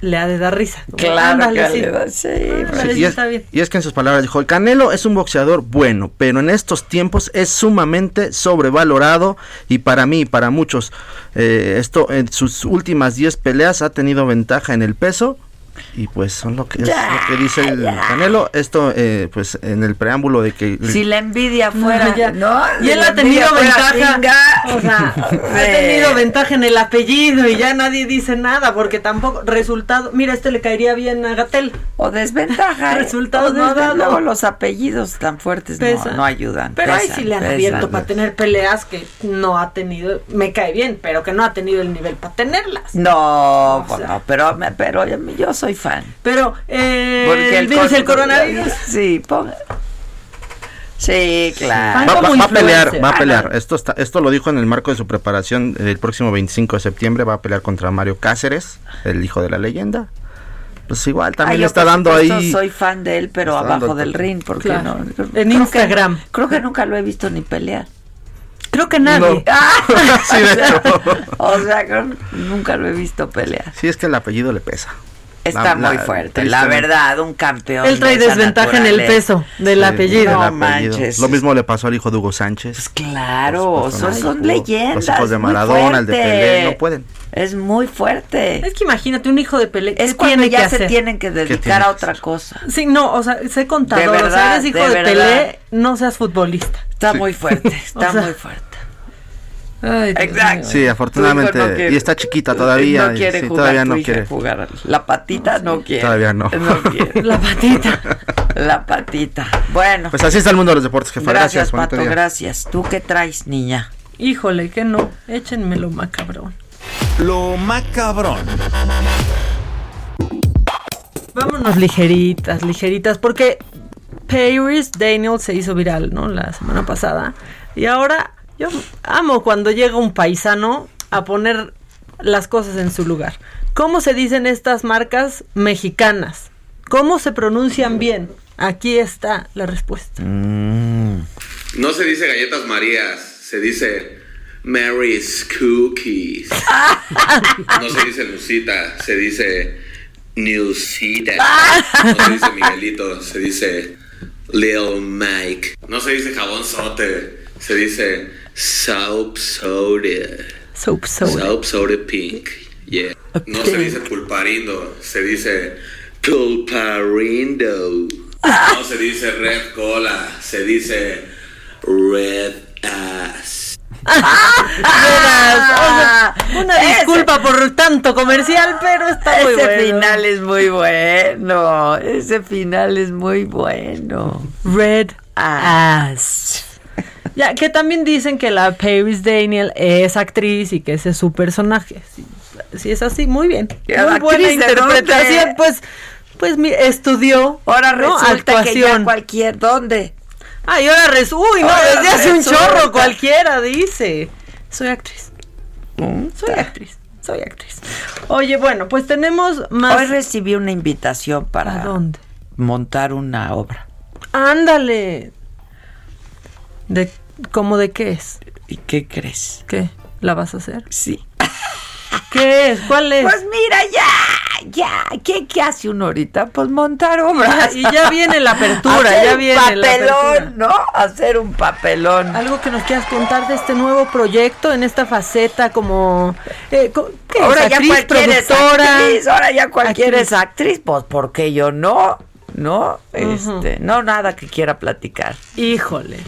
le ha de dar risa. Claro ándale, que sí. le da- sí, Ándale, Sí, sí, y, es, está bien. y es que en sus palabras dijo, el Canelo es un boxeador bueno, pero en estos tiempos es sumamente sobrevalorado y para mí, y para muchos, eh, esto en sus últimas 10 peleas ha tenido ventaja en el peso y pues son lo que, es Ya, lo que dice el ya. Canelo, esto eh, pues en el preámbulo de que... Si la envidia fuera, No, ya. ¿no? Y él ha tenido ventaja. chinga. O sea, ha tenido ventaja en el apellido y ya nadie dice nada porque tampoco resultado. Mira, este le caería bien a Gatel. O desventaja. ¿eh? Resultados O no luego los apellidos tan fuertes no, no ayudan. Pero ahí sí le han pesan. abierto para tener peleas que no ha tenido. Me cae bien, pero que no ha tenido el nivel para tenerlas. No, O bueno, sea. pero, pero yo soy fan. Pero eh, Porque el virus, cor- el coronavirus. Sí, ponga. Sí, claro. Va, va- como va a pelear, va a Ah, pelear. no. Esto está, esto lo dijo en el marco de su preparación del próximo 25 de septiembre. Va a pelear contra Mario Cáceres, el hijo de la leyenda. Pues igual también Ay, le yo, está dando ahí. Soy fan de él, pero Está abajo dando- del ring, porque Claro. no. En creo que- Instagram. creo que nunca lo he visto ni pelear. Creo que nadie. Sí, de hecho. O sea, creo que nunca lo he visto pelear. Sí, es que el apellido le pesa. Está muy fuerte, la verdad, un campeón. Él trae desventaja en el peso del apellido. No manches. Lo mismo le pasó al hijo de Hugo Sánchez. Pues claro, son, leyendas. Los hijos de Maradona, el de Pelé, no pueden. Es muy fuerte. Es que imagínate un hijo de Pelé. Es cuando ya se tienen que dedicar a otra cosa. Sí, no, o sea, sé contador. De verdad, o eres hijo de, Pelé, no seas futbolista. Está muy fuerte, está muy fuerte. Exacto. Sí, afortunadamente. y está chiquita todavía. No quiere jugar, todavía no quiere jugar. La patita no quiere. Todavía no. La patita. La patita. Bueno. Pues así está el mundo de los deportes, jefa. Gracias, gracias Pato, gracias. ¿Tú qué traes, niña? Híjole, que no. Échenmelo macabrón. Lo macabrón. Vámonos ligeritas, ligeritas, porque Paris Daniel se hizo viral, ¿no? La semana pasada. Y ahora yo amo cuando llega un paisano a poner las cosas en su lugar. ¿Cómo se dicen estas marcas mexicanas? ¿Cómo se pronuncian bien? Aquí está la respuesta. Mm. No se dice galletas Marías, se dice Mary's Cookies. no se dice Lucita, se dice Newsita. No se dice Miguelito, se dice Lil Mike. No se dice jabón sote, se dice Soap soda. Soap soda. Soap soda pink. Yeah. No se dice pulparindo, se dice pulparindo. No se dice red cola, se dice red ass. una disculpa por tanto comercial, pero está muy bueno. Ese final es muy bueno. Ese final es muy bueno. Red ass. Ya, que también dicen que la Paris Daniel es actriz y que ese es su personaje. Si, es así, muy bien. Muy buena interpretación, pues, pues estudió. Ahora resulta que ya cualquier, ¿dónde? Ay, ahora resulta, uy, no, desde hace un chorro cualquiera dice. Soy actriz. Soy actriz. Soy actriz. Oye, bueno, pues tenemos más. Hoy recibí una invitación para dónde? montar una obra. Ándale. ¿De ¿Cómo de qué es? ¿Y qué crees? ¿Qué? ¿La vas a hacer? Sí. ¿Qué es? ¿Cuál es? Pues mira, ya, ya. ¿Qué, qué hace uno ahorita? Pues montar obras. y ya viene la apertura, ya viene papelón, la apertura. ¿no? Hacer un papelón. Algo que nos quieras contar de este nuevo proyecto en esta faceta como eh, ¿qué ahora es? ya actriz, productora. actriz, ahora ya cualquiera es actriz, pues porque yo no. ¿No? Este, no nada que quiera platicar. Híjole.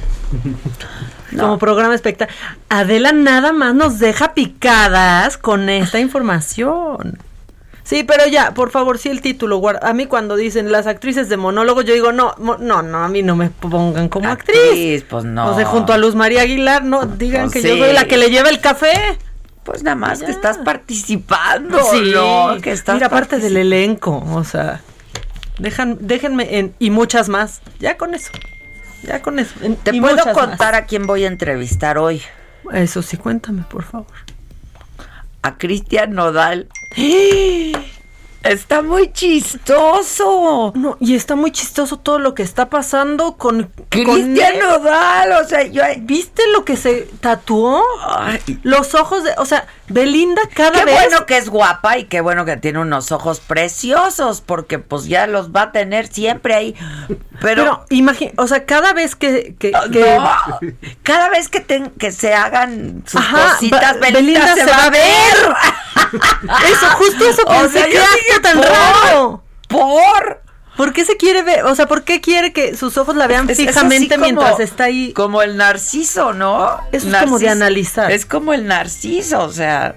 Como programa espectacular. Adela nada más nos deja picadas con esta información. Sí, pero ya, por favor, sí el título. A mí cuando dicen las actrices de monólogo, yo digo, no, no, no, a mí no me pongan como actriz. Pues no. O sea, junto a Luz María Aguilar, no digan pues que yo soy la que le lleva el café. Pues nada más que estás participando. Sí, que estás Mira, aparte del elenco, o sea. Dejan, déjenme en, y muchas más. Ya con eso. Ya con eso. Te puedo contar a quién voy a entrevistar hoy. Eso sí, cuéntame, por favor. A Cristian Nodal. Está muy chistoso. No, y está muy chistoso todo lo que está pasando con Cristian Nodal. O sea, yo, ¿viste lo que se tatuó? Los ojos de, o sea, Belinda cada vez. Qué bueno que es guapa y qué bueno que tiene unos ojos preciosos, porque pues ya los va a tener siempre ahí. Pero, imagínate, o sea, cada vez que, que, cada vez que, que se hagan sus cositas, Belinda, se, va, a ver. eso, justo eso pensé. que ¿Qué tan raro? ¿Por? ¿Por qué se quiere ver? O sea, ¿por qué quiere que sus ojos la vean fijamente mientras está ahí? Como el narciso, ¿no? es como de analizar. Es como el narciso, o sea.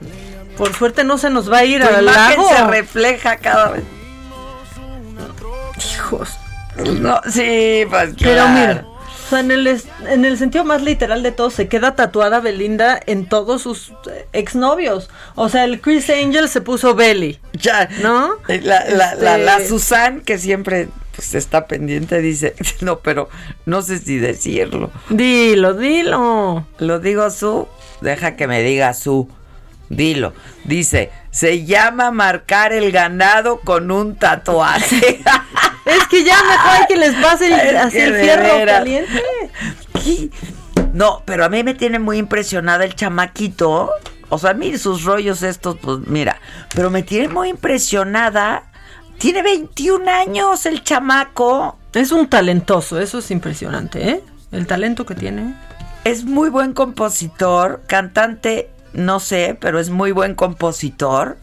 Por suerte no se nos va a ir al lago. se refleja cada vez. Hijos. No, sí, pues Pero mira, sea, en el, en el sentido más literal de todo, se queda tatuada Belinda en todos sus eh, exnovios. O sea, el Chris Angel se puso Belly. Ya. ¿No? La, la, la, la este Susan, que siempre pues está pendiente, dice, no, pero no sé si decirlo. Dilo, dilo. Lo digo su, deja que me diga su. Dilo. Dice, se llama marcar el ganado con un tatuaje. es que ya mejor hay que les pase así el fierro caliente. No, pero a mí me tiene muy impresionada el chamaquito. O sea, mire sus rollos estos, pues mira. Pero me tiene muy impresionada Tiene 21 años el chamaco. Es un talentoso, eso es impresionante, ¿eh? El talento que tiene. Es muy buen compositor, cantante, no sé, pero es muy buen compositor.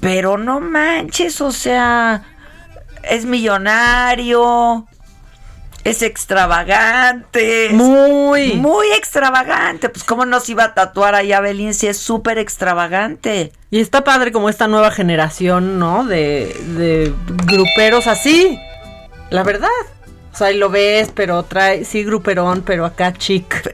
Pero no manches, o sea, es millonario, es extravagante. Muy. Muy extravagante. Pues cómo nos iba a tatuar a Yabelín si es súper extravagante. Y está padre como esta nueva generación, ¿no? De, de gruperos así. La verdad. O sea, ahí lo ves, pero trae, sí, gruperón, pero acá chic.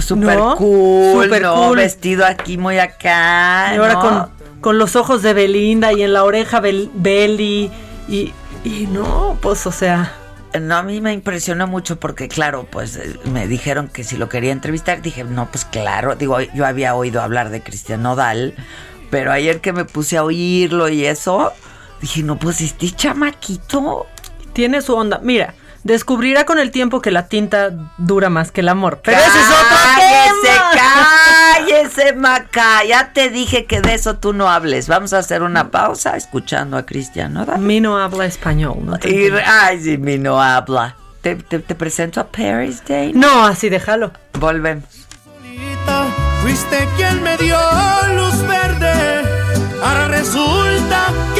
Súper cool, Super cool. Vestido aquí muy acá. Y ahora con, con, los ojos de Belinda y en la oreja Bel Belly. Y, y no, pues, o sea. No, a mí me impresionó mucho porque, claro, pues eh, me dijeron que si lo quería entrevistar, dije, no, pues claro, digo, yo había oído hablar de Cristian Nodal, pero ayer que me puse a oírlo y eso, dije, no, pues este chamaquito. Tiene su onda. Mira, descubrirá con el tiempo que la tinta dura más que el amor. Pero ese es otro tema. Cállese, Maca. Ya te dije que de eso tú no hables. Vamos a hacer una pausa escuchando a Cristian, ¿no? Mi no habla español. No y, ay, sí, mi no habla. ¿Te, te, presento a Paris Day? No, así déjalo. Volvemos. Fuiste quien me dio luz verde. Ahora resulta que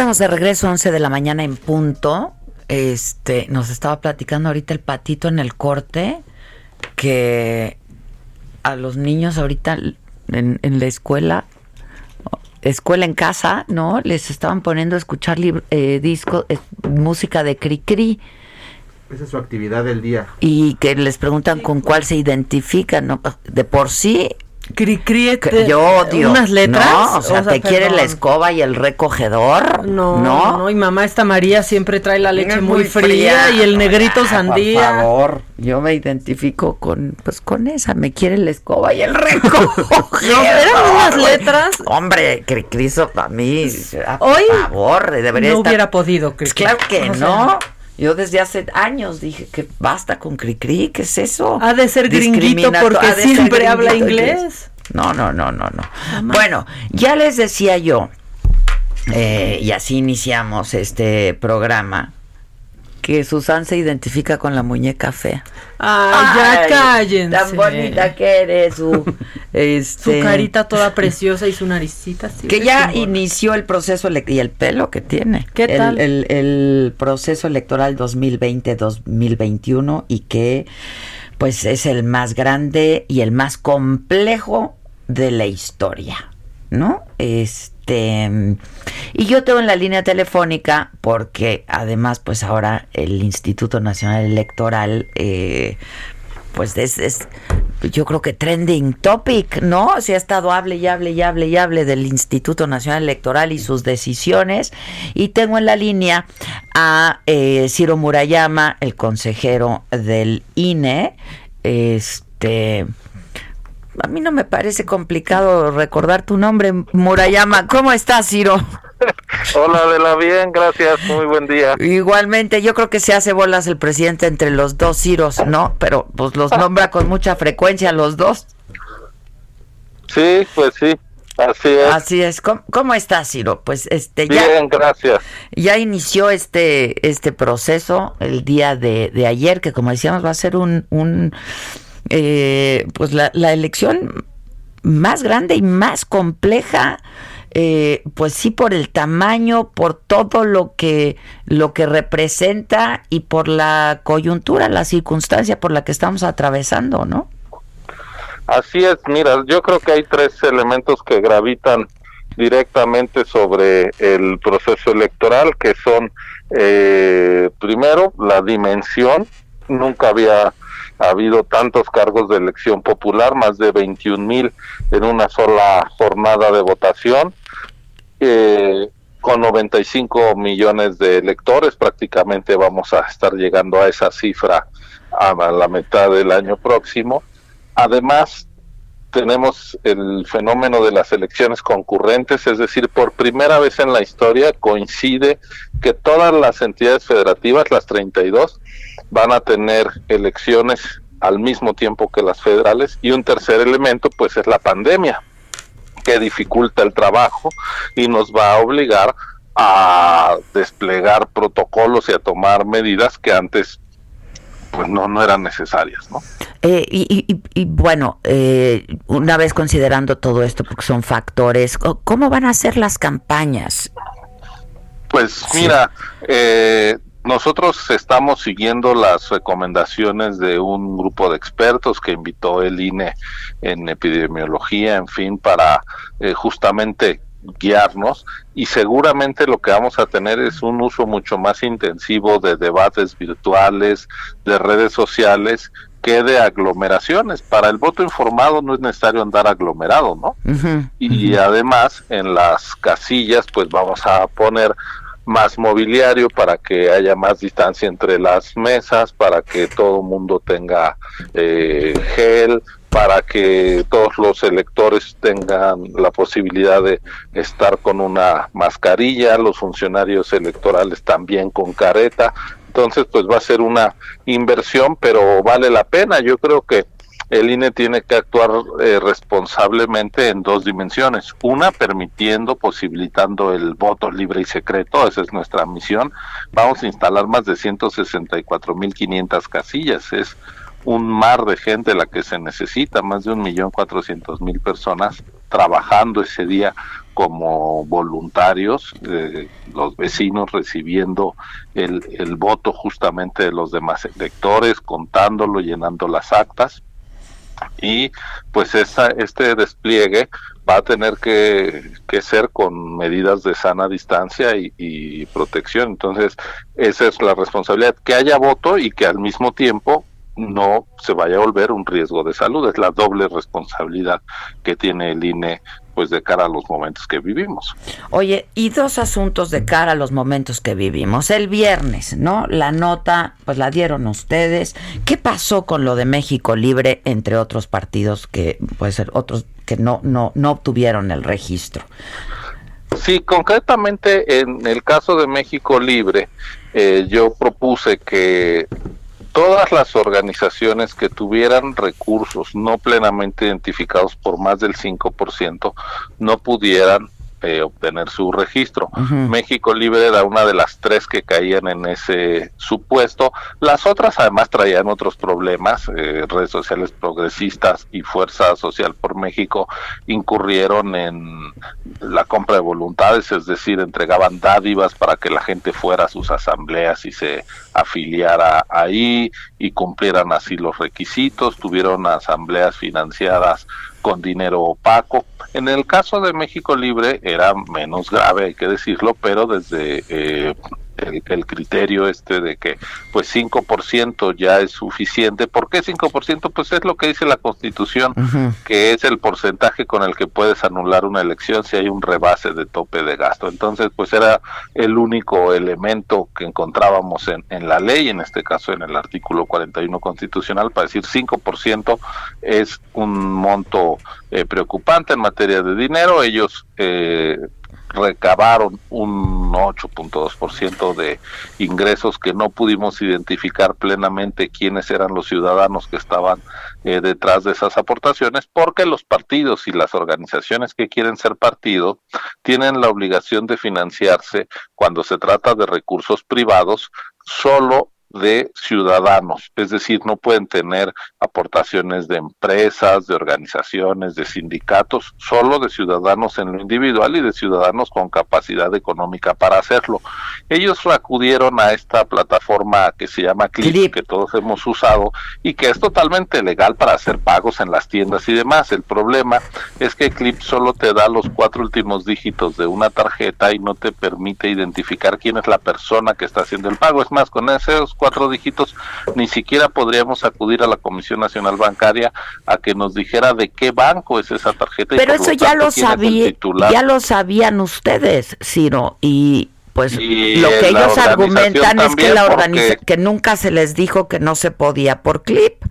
Estamos de regreso, 11 de la mañana en punto. Este, nos estaba platicando ahorita el patito en el corte que a los niños ahorita en, la escuela, escuela en casa, ¿no? Les estaban poniendo a escuchar eh, disco, eh, música de cri cri. Esa es su actividad del día. Y que les preguntan con cuál se identifican, ¿no? De por sí Cri, cri, yo odio. Unas letras. No, o sea, te quiere la escoba y el recogedor. No, no, no. Y mamá, esta María siempre trae la leche muy, fría, y el negrito sandía. Por favor, yo me identifico con, pues con esa. Me quiere la escoba y el recoger. no, eran unas letras. Hombre, cri, cri, para mí. Hoy. Por favor, debería no hubiera podido, pues claro que no. Yo desde hace años dije que basta con cri-cri, ¿qué es eso? Ha de ser gringuito porque siempre habla inglés. No, no, no, no, no. Bueno, ya les decía yo, eh, y así iniciamos este programa, que Susan se identifica con la muñeca fea. Ay, ya cállense. Tan bonita que eres, su, este, su carita toda preciosa y su naricita. que ya inició el proceso y el pelo que tiene. ¿Qué tal? El, el proceso electoral 2020-2021 y que pues es el más grande y el más complejo de la historia, ¿no? Este este, y yo tengo en la línea telefónica porque además pues ahora el Instituto Nacional Electoral eh, pues es, yo creo que trending topic, ¿no? Se ha estado hable y hable y hable y hable del Instituto Nacional Electoral y sus decisiones. Y tengo en la línea a eh, Ciro Murayama, el consejero del INE. Este, a mí no me parece complicado recordar tu nombre, Murayama. ¿Cómo estás, Ciro? Hola, de la bien, gracias, muy buen día. Igualmente, yo creo que se hace bolas el presidente entre los dos Ciros, ¿no? Pero pues los nombra con mucha frecuencia los dos. Sí, pues sí. Así es. Así es. ¿Cómo, estás, Ciro? Pues este Bien, gracias. Ya inició este este proceso el día de, de ayer, que como decíamos va a ser un, un eh, pues la, elección más grande y más compleja eh, pues sí por el tamaño, por todo lo que lo que representa y por la coyuntura, la circunstancia por la que estamos atravesando, ¿no? Así es, mira, yo creo que hay tres elementos que gravitan directamente sobre el proceso electoral, que son eh, primero la dimensión, nunca había ha habido tantos cargos de elección popular, más de 21 mil en una sola jornada de votación, eh, con 95 millones de electores, prácticamente vamos a estar llegando a esa cifra a la mitad del año próximo. Además, tenemos el fenómeno de las elecciones concurrentes, es decir, por primera vez en la historia coincide que todas las entidades federativas, las 32, van a tener elecciones al mismo tiempo que las federales y un tercer elemento pues es la pandemia que dificulta el trabajo y nos va a obligar a desplegar protocolos y a tomar medidas que antes pues no, no eran necesarias, ¿no? Eh, y, bueno, eh, una vez considerando todo esto, porque son factores, ¿cómo van a ser las campañas? Pues mira, eh, nosotros estamos siguiendo las recomendaciones de un grupo de expertos que invitó el INE en epidemiología, en fin, para eh, justamente guiarnos y seguramente lo que vamos a tener es un uso mucho más intensivo de debates virtuales, de redes sociales que de aglomeraciones. Para el voto informado no es necesario andar aglomerado, ¿no? y además en las casillas pues vamos a poner más mobiliario para que haya más distancia entre las mesas, para que todo mundo tenga eh, gel, para que todos los electores tengan la posibilidad de estar con una mascarilla, los funcionarios electorales también con careta. Entonces, pues va a ser una inversión, pero vale la pena. Yo creo que el INE tiene que actuar eh, responsablemente en dos dimensiones. Una, permitiendo, posibilitando el voto libre y secreto, esa es nuestra misión. Vamos a instalar más de 164.500 casillas. Es un mar de gente la que se necesita, más de un millón cuatrocientos mil personas trabajando ese día como voluntarios, eh, los vecinos recibiendo el, el voto justamente de los demás electores, contándolo, llenando las actas y pues este despliegue va a tener que, ser con medidas de sana distancia y, protección. Entonces, esa es la responsabilidad, que haya voto y que al mismo tiempo no se vaya a volver un riesgo de salud. Es la doble responsabilidad que tiene el INE pues de cara a los momentos que vivimos. Oye, y dos asuntos de cara a los momentos que vivimos. El viernes, ¿no? La nota, pues la dieron ustedes. ¿Qué pasó con lo de México Libre, entre otros partidos que, puede ser otros que no, no, no obtuvieron el registro? Sí, concretamente en el caso de México Libre, eh, yo propuse que todas las organizaciones que tuvieran recursos no plenamente identificados por más del 5% no pudieran eh, obtener su registro. México Libre era una de las tres que caían en ese supuesto. Las otras además traían otros problemas. Eh, redes sociales progresistas y Fuerza Social por México incurrieron en la compra de voluntades, es decir, entregaban dádivas para que la gente fuera a sus asambleas y se afiliara ahí y cumplieran así los requisitos. Tuvieron asambleas financiadas con dinero opaco. En el caso de México Libre era menos grave, hay que decirlo, pero desde eh, el, criterio este de que pues 5% ya es suficiente. ¿Por qué 5%? Pues es lo que dice la Constitución, que es el porcentaje con el que puedes anular una elección si hay un rebase de tope de gasto. Entonces, pues era el único elemento que encontrábamos en, en la ley, en este caso en el artículo 41 constitucional, para decir 5% es un monto eh, preocupante en materia de dinero. Ellos eh, recabaron un 8.2% de ingresos que no pudimos identificar plenamente quiénes eran los ciudadanos que estaban eh, detrás de esas aportaciones, porque los partidos y las organizaciones que quieren ser partido tienen la obligación de financiarse cuando se trata de recursos privados solo de ciudadanos, es decir, no pueden tener aportaciones de empresas, de organizaciones, de sindicatos, solo de ciudadanos en lo individual y de ciudadanos con capacidad económica para hacerlo. Ellos acudieron a esta plataforma que se llama Clip, que todos hemos usado y que es totalmente legal para hacer pagos en las tiendas y demás. El problema es que Clip solo te da los cuatro últimos dígitos de una tarjeta y no te permite identificar quién es la persona que está haciendo el pago. Es más, con esos cuatro dígitos, ni siquiera podríamos acudir a la Comisión Nacional Bancaria a que nos dijera de qué banco es esa tarjeta. Pero eso ya lo sabía, ya lo sabían ustedes, Ciro, y pues lo que ellos argumentan es que la organización que nunca se les dijo que no se podía por clip.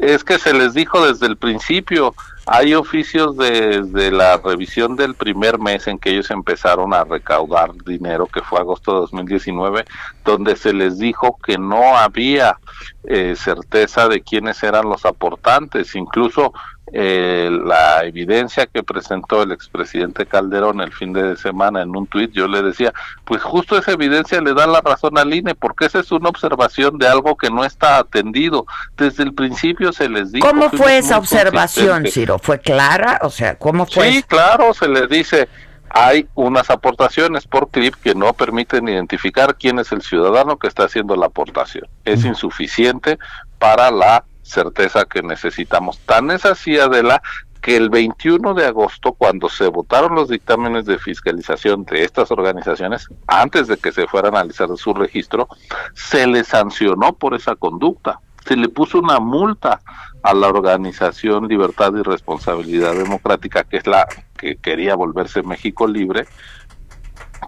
Es que se les dijo desde el principio. Hay oficios desde la revisión del primer mes en que ellos empezaron a recaudar dinero, que fue agosto de 2019, donde se les dijo que no había eh, certeza de quiénes eran los aportantes. Incluso eh, la evidencia que presentó el expresidente Calderón el fin de semana en un tuit, yo le decía, pues justo esa evidencia le da la razón al INE, porque esa es una observación de algo que no está atendido. Desde el principio se les dijo... ¿Cómo fue esa observación, Ciro? ¿Fue clara? O sea, ¿cómo fue? Sí, claro, se les dice, hay unas aportaciones por clip que no permiten identificar quién es el ciudadano que está haciendo la aportación. Es insuficiente para la certeza que necesitamos. Tan es así, Adela, que el 21 de agosto, cuando se votaron los dictámenes de fiscalización de estas organizaciones, antes de que se fuera a analizar su registro, se le sancionó por esa conducta. Se le puso una multa a la organización Libertad y Responsabilidad Democrática, que es la que quería volverse México libre,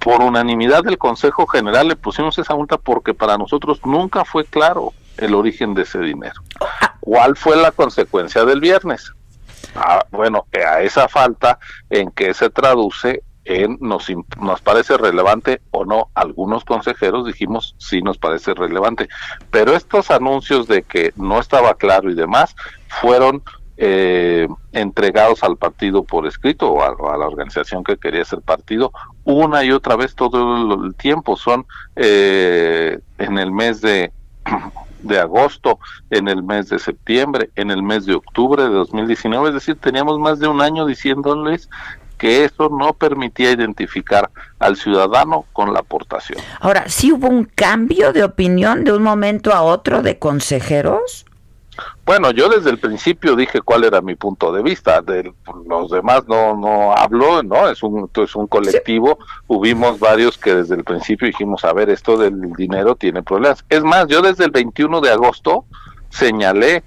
por unanimidad del Consejo General le pusimos esa multa porque para nosotros nunca fue claro el origen de ese dinero. ¿Cuál fue la consecuencia del viernes? Ah, bueno, a esa falta en que se traduce en nos, nos parece relevante o no. Algunos consejeros dijimos sí nos parece relevante, pero estos anuncios de que no estaba claro y demás fueron eh, entregados al partido por escrito o a, la organización que quería ser partido una y otra vez todo el, tiempo. Son eh, en el mes de de agosto, en el mes de septiembre, en el mes de octubre de 2019, es decir, teníamos más de un año diciéndoles que eso no permitía identificar al ciudadano con la aportación. Ahora, ¿sí hubo un cambio de opinión de un momento a otro de consejeros? Bueno, yo desde el principio dije cuál era mi punto de vista. De los demás no no hablo, no es un es un colectivo. Hubimos varios que desde el principio dijimos a ver esto del dinero tiene problemas. Es más, yo desde el 21 de agosto señalé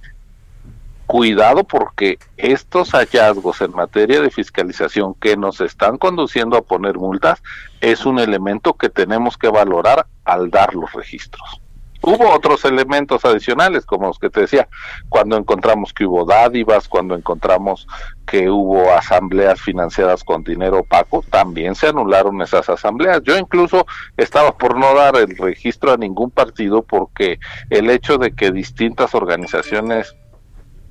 cuidado porque estos hallazgos en materia de fiscalización que nos están conduciendo a poner multas es un elemento que tenemos que valorar al dar los registros. Hubo otros elementos adicionales, como los que te decía, cuando encontramos que hubo dádivas, cuando encontramos que hubo asambleas financiadas con dinero opaco, también se anularon esas asambleas. Yo incluso estaba por no dar el registro a ningún partido porque el hecho de que distintas organizaciones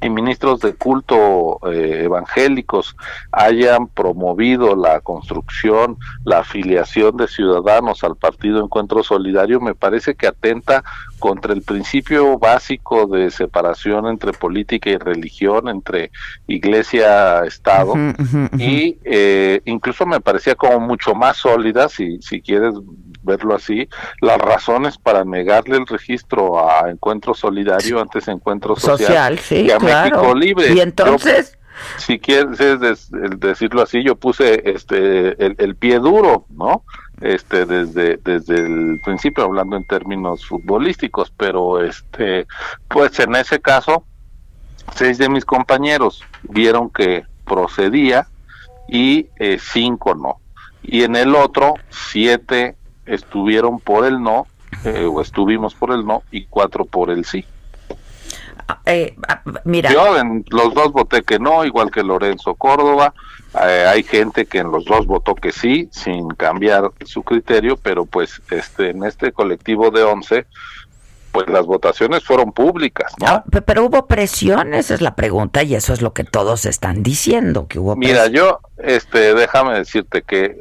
y ministros de culto eh, evangélicos hayan promovido la construcción, la afiliación de ciudadanos al Partido Encuentro Solidario, me parece que atenta contra el principio básico de separación entre política y religión, entre iglesia-estado, y eh, incluso me parecía como mucho más sólida, si, si quieres verlo así, las razones para negarle el registro a Encuentro Solidario antes Encuentro Social, sí, que a México Libre. Y entonces... si quieres decirlo así, yo puse este el, pie duro, ¿no? Este desde desde el principio hablando en términos futbolísticos, pero este pues en ese caso seis de mis compañeros vieron que procedía y eh, cinco no. Y en el otro, siete estuvieron por el no, eh, o estuvimos por el no, y cuatro por el sí. Ah, eh, ah, mira. Yo en los dos voté que no, igual que Lorenzo Córdoba. Eh, hay gente que en los dos votó que sí, sin cambiar su criterio, pero pues este en este colectivo de once pues las votaciones fueron públicas. ¿no? Ah, pero hubo presión, esa es la pregunta y eso es lo que todos están diciendo que hubo. Mira, yo, este, déjame decirte que eh,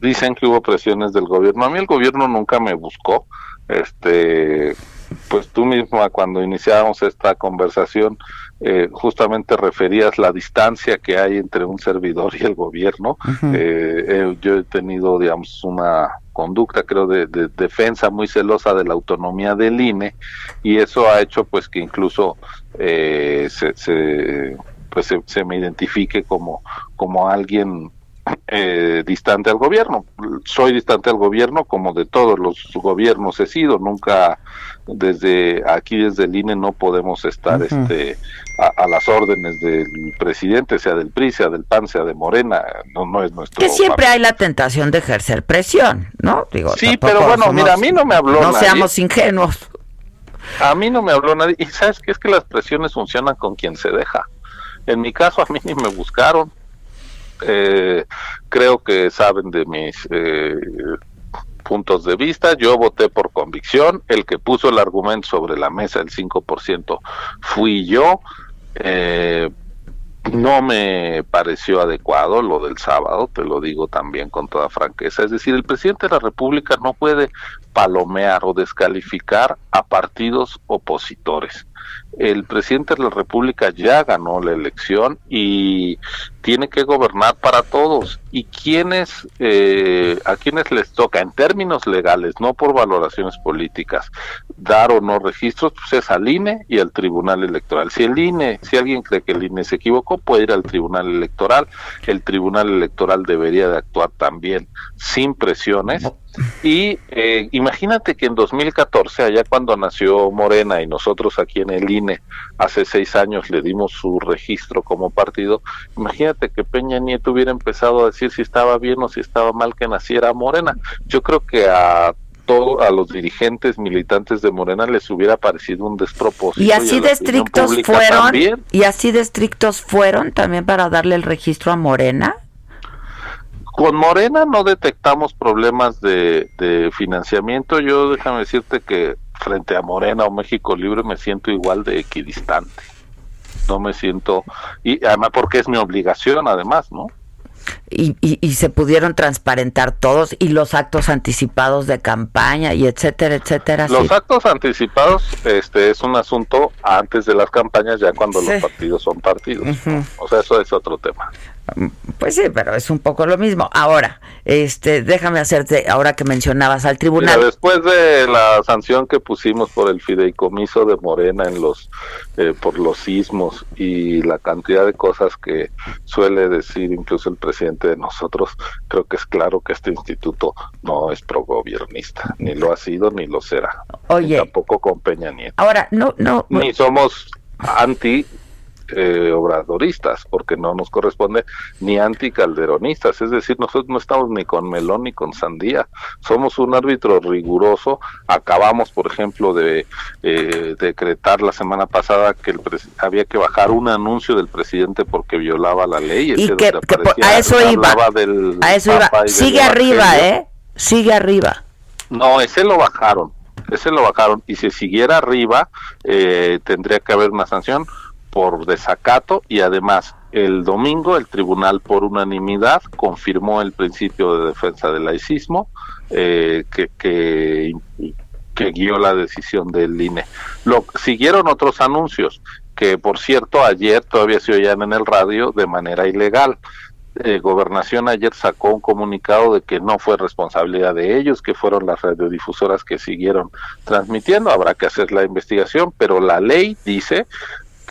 dicen que hubo presiones del gobierno. A mí el gobierno nunca me buscó. Este, pues tú misma cuando iniciábamos esta conversación eh, justamente referías la distancia que hay entre un servidor y el gobierno. Eh, yo he tenido, digamos, una conducta, creo, de, defensa muy celosa de la autonomía del INE y eso ha hecho, pues, que incluso eh, se, pues se, me identifique como, como alguien eh, distante al gobierno. Soy distante al gobierno como de todos los gobiernos he sido. Nunca desde aquí, desde el INE, no podemos estar este a, las órdenes del presidente, sea del PRI, sea del PAN, sea de Morena. No, no es nuestro. Que siempre hay la tentación de ejercer presión, ¿no? Digo, sí, pero bueno, mira, a mí no me habló No seamos ingenuos. A mí no me habló nadie. Y sabes que es que las presiones funcionan con quien se deja. En mi caso, a mí ni me buscaron eh, creo que saben de mis eh, puntos de vista. Yo voté por convicción. El que puso el argumento sobre la mesa, el 5%, fui yo. Eh, no me pareció adecuado lo del sábado, te lo digo también con toda franqueza. Es decir, el presidente de la República no puede palomear o descalificar a partidos opositores el presidente de la República ya ganó la elección y tiene que gobernar para todos. ¿Y quiénes, eh, a quienes les toca, en términos legales, no por valoraciones políticas, dar o no registros? Pues es al INE y al Tribunal Electoral. Si el INE, si alguien cree que el INE se equivocó, puede ir al Tribunal Electoral. El Tribunal Electoral debería de actuar también sin presiones. Y eh, imagínate que en 2014, allá cuando nació Morena y nosotros aquí en el INE hace seis años le dimos su registro como partido, imagínate que Peña Nieto hubiera empezado a decir si estaba bien o si estaba mal que naciera Morena. Yo creo que a todo, a los dirigentes militantes de Morena les hubiera parecido un despropósito. Y así de estrictos fueron, y así de estrictos fueron también para darle el registro a Morena. Con Morena no detectamos problemas de, de financiamiento. Yo déjame decirte que frente a Morena o México Libre me siento igual de equidistante. No me siento, y además porque es mi obligación además, ¿no? Y, y, se pudieron transparentar todos y los actos anticipados de campaña y etcétera, etcétera. Los actos anticipados este es un asunto antes de las campañas, ya cuando los partidos son partidos. O sea, eso es otro tema. Pues sí, pero es un poco lo mismo. Ahora, este, déjame hacerte, ahora que mencionabas al tribunal. después de la sanción que pusimos por el fideicomiso de Morena en los, eh, por los sismos y la cantidad de cosas que suele decir incluso el presidente de nosotros, creo que es claro que este instituto no es progobiernista, ni lo ha sido ni lo será. Oye, tampoco con Peña Nieto. Ahora, no, no. Ni somos anti eh, obradoristas, porque no nos corresponde ni anticalderonistas, es decir, nosotros no estamos ni con melón ni con sandía, somos un árbitro riguroso, acabamos, por ejemplo, de eh, decretar la semana pasada que el había que bajar un anuncio del presidente porque violaba la ley, y que, a eso iba, a eso iba, sigue arriba, ¿eh? Sigue arriba. No, ese lo bajaron, ese lo bajaron, y si siguiera arriba, eh, tendría que haber una sanción, por desacato y además el domingo el tribunal por unanimidad confirmó el principio de defensa del laicismo eh, que, que, que, guió la decisión del INE. Lo, siguieron otros anuncios que por cierto ayer todavía se oían en el radio de manera ilegal. Eh, Gobernación ayer sacó un comunicado de que no fue responsabilidad de ellos, que fueron las radiodifusoras que siguieron transmitiendo. Habrá que hacer la investigación, pero la ley dice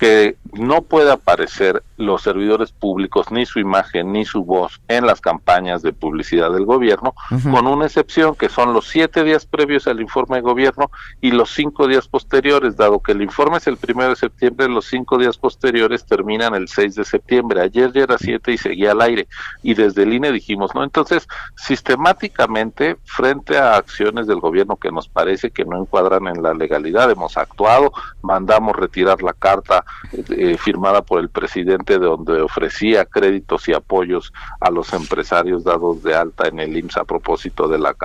que no puede aparecer los servidores públicos, ni su imagen, ni su voz en las campañas de publicidad del gobierno, con una excepción que son los siete días previos al informe de gobierno y los cinco días posteriores, dado que el informe es el primero de septiembre, los cinco días posteriores terminan el 6 de septiembre. Ayer ya era siete y seguía al aire. Y desde el INE dijimos, ¿no? Entonces, sistemáticamente, frente a acciones del gobierno que nos parece que no encuadran en la legalidad, hemos actuado, mandamos retirar la carta eh, firmada por el presidente donde ofrecía créditos y apoyos a los empresarios dados de alta en el IMSS a propósito de la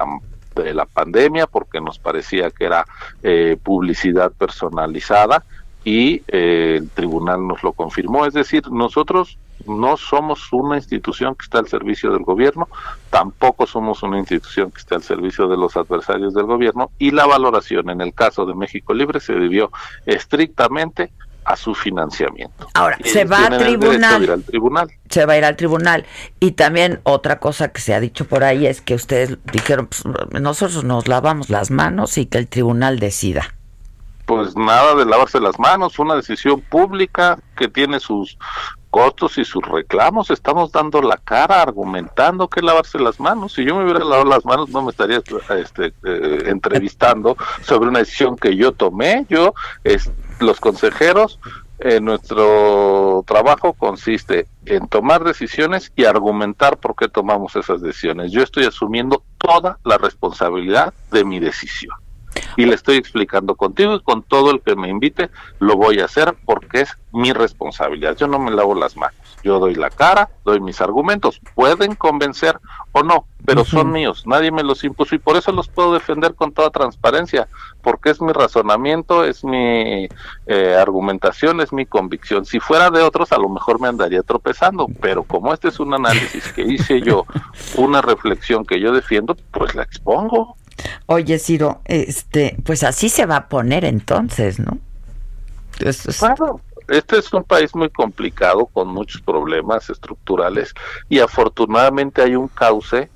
de la pandemia porque nos parecía que era eh, publicidad personalizada y eh, el tribunal nos lo confirmó. Es decir, nosotros no somos una institución que está al servicio del gobierno, tampoco somos una institución que esté al servicio de los adversarios del gobierno y la valoración en el caso de México Libre se debió estrictamente a su financiamiento. Ahora, se va a tribunal, ir al tribunal. Se va a ir al tribunal. Y también otra cosa que se ha dicho por ahí es que ustedes dijeron, pues, nosotros nos lavamos las manos y que el tribunal decida. Pues nada de lavarse las manos, una decisión pública que tiene sus costos y sus reclamos, estamos dando la cara, argumentando que lavarse las manos. Si yo me hubiera lavado las manos, no me estaría este, eh, entrevistando sobre una decisión que yo tomé. Yo, es, los consejeros, eh, nuestro trabajo consiste en tomar decisiones y argumentar por qué tomamos esas decisiones. Yo estoy asumiendo toda la responsabilidad de mi decisión y le estoy explicando contigo y con todo el que me invite, lo voy a hacer porque es mi responsabilidad. Yo no me lavo las manos. Yo doy la cara, doy mis argumentos. Pueden convencer o no, pero son míos. Nadie me los impuso y por eso los puedo defender con toda transparencia, porque es mi razonamiento, es mi eh, argumentación, es mi convicción. Si fuera de otros, a lo mejor me andaría tropezando, pero como este es un análisis que hice yo, una reflexión que yo defiendo, pues la expongo. Oye, Ciro, este, pues así se va a poner entonces, ¿no? Claro, este es un país muy complicado con muchos problemas estructurales y afortunadamente hay un cauce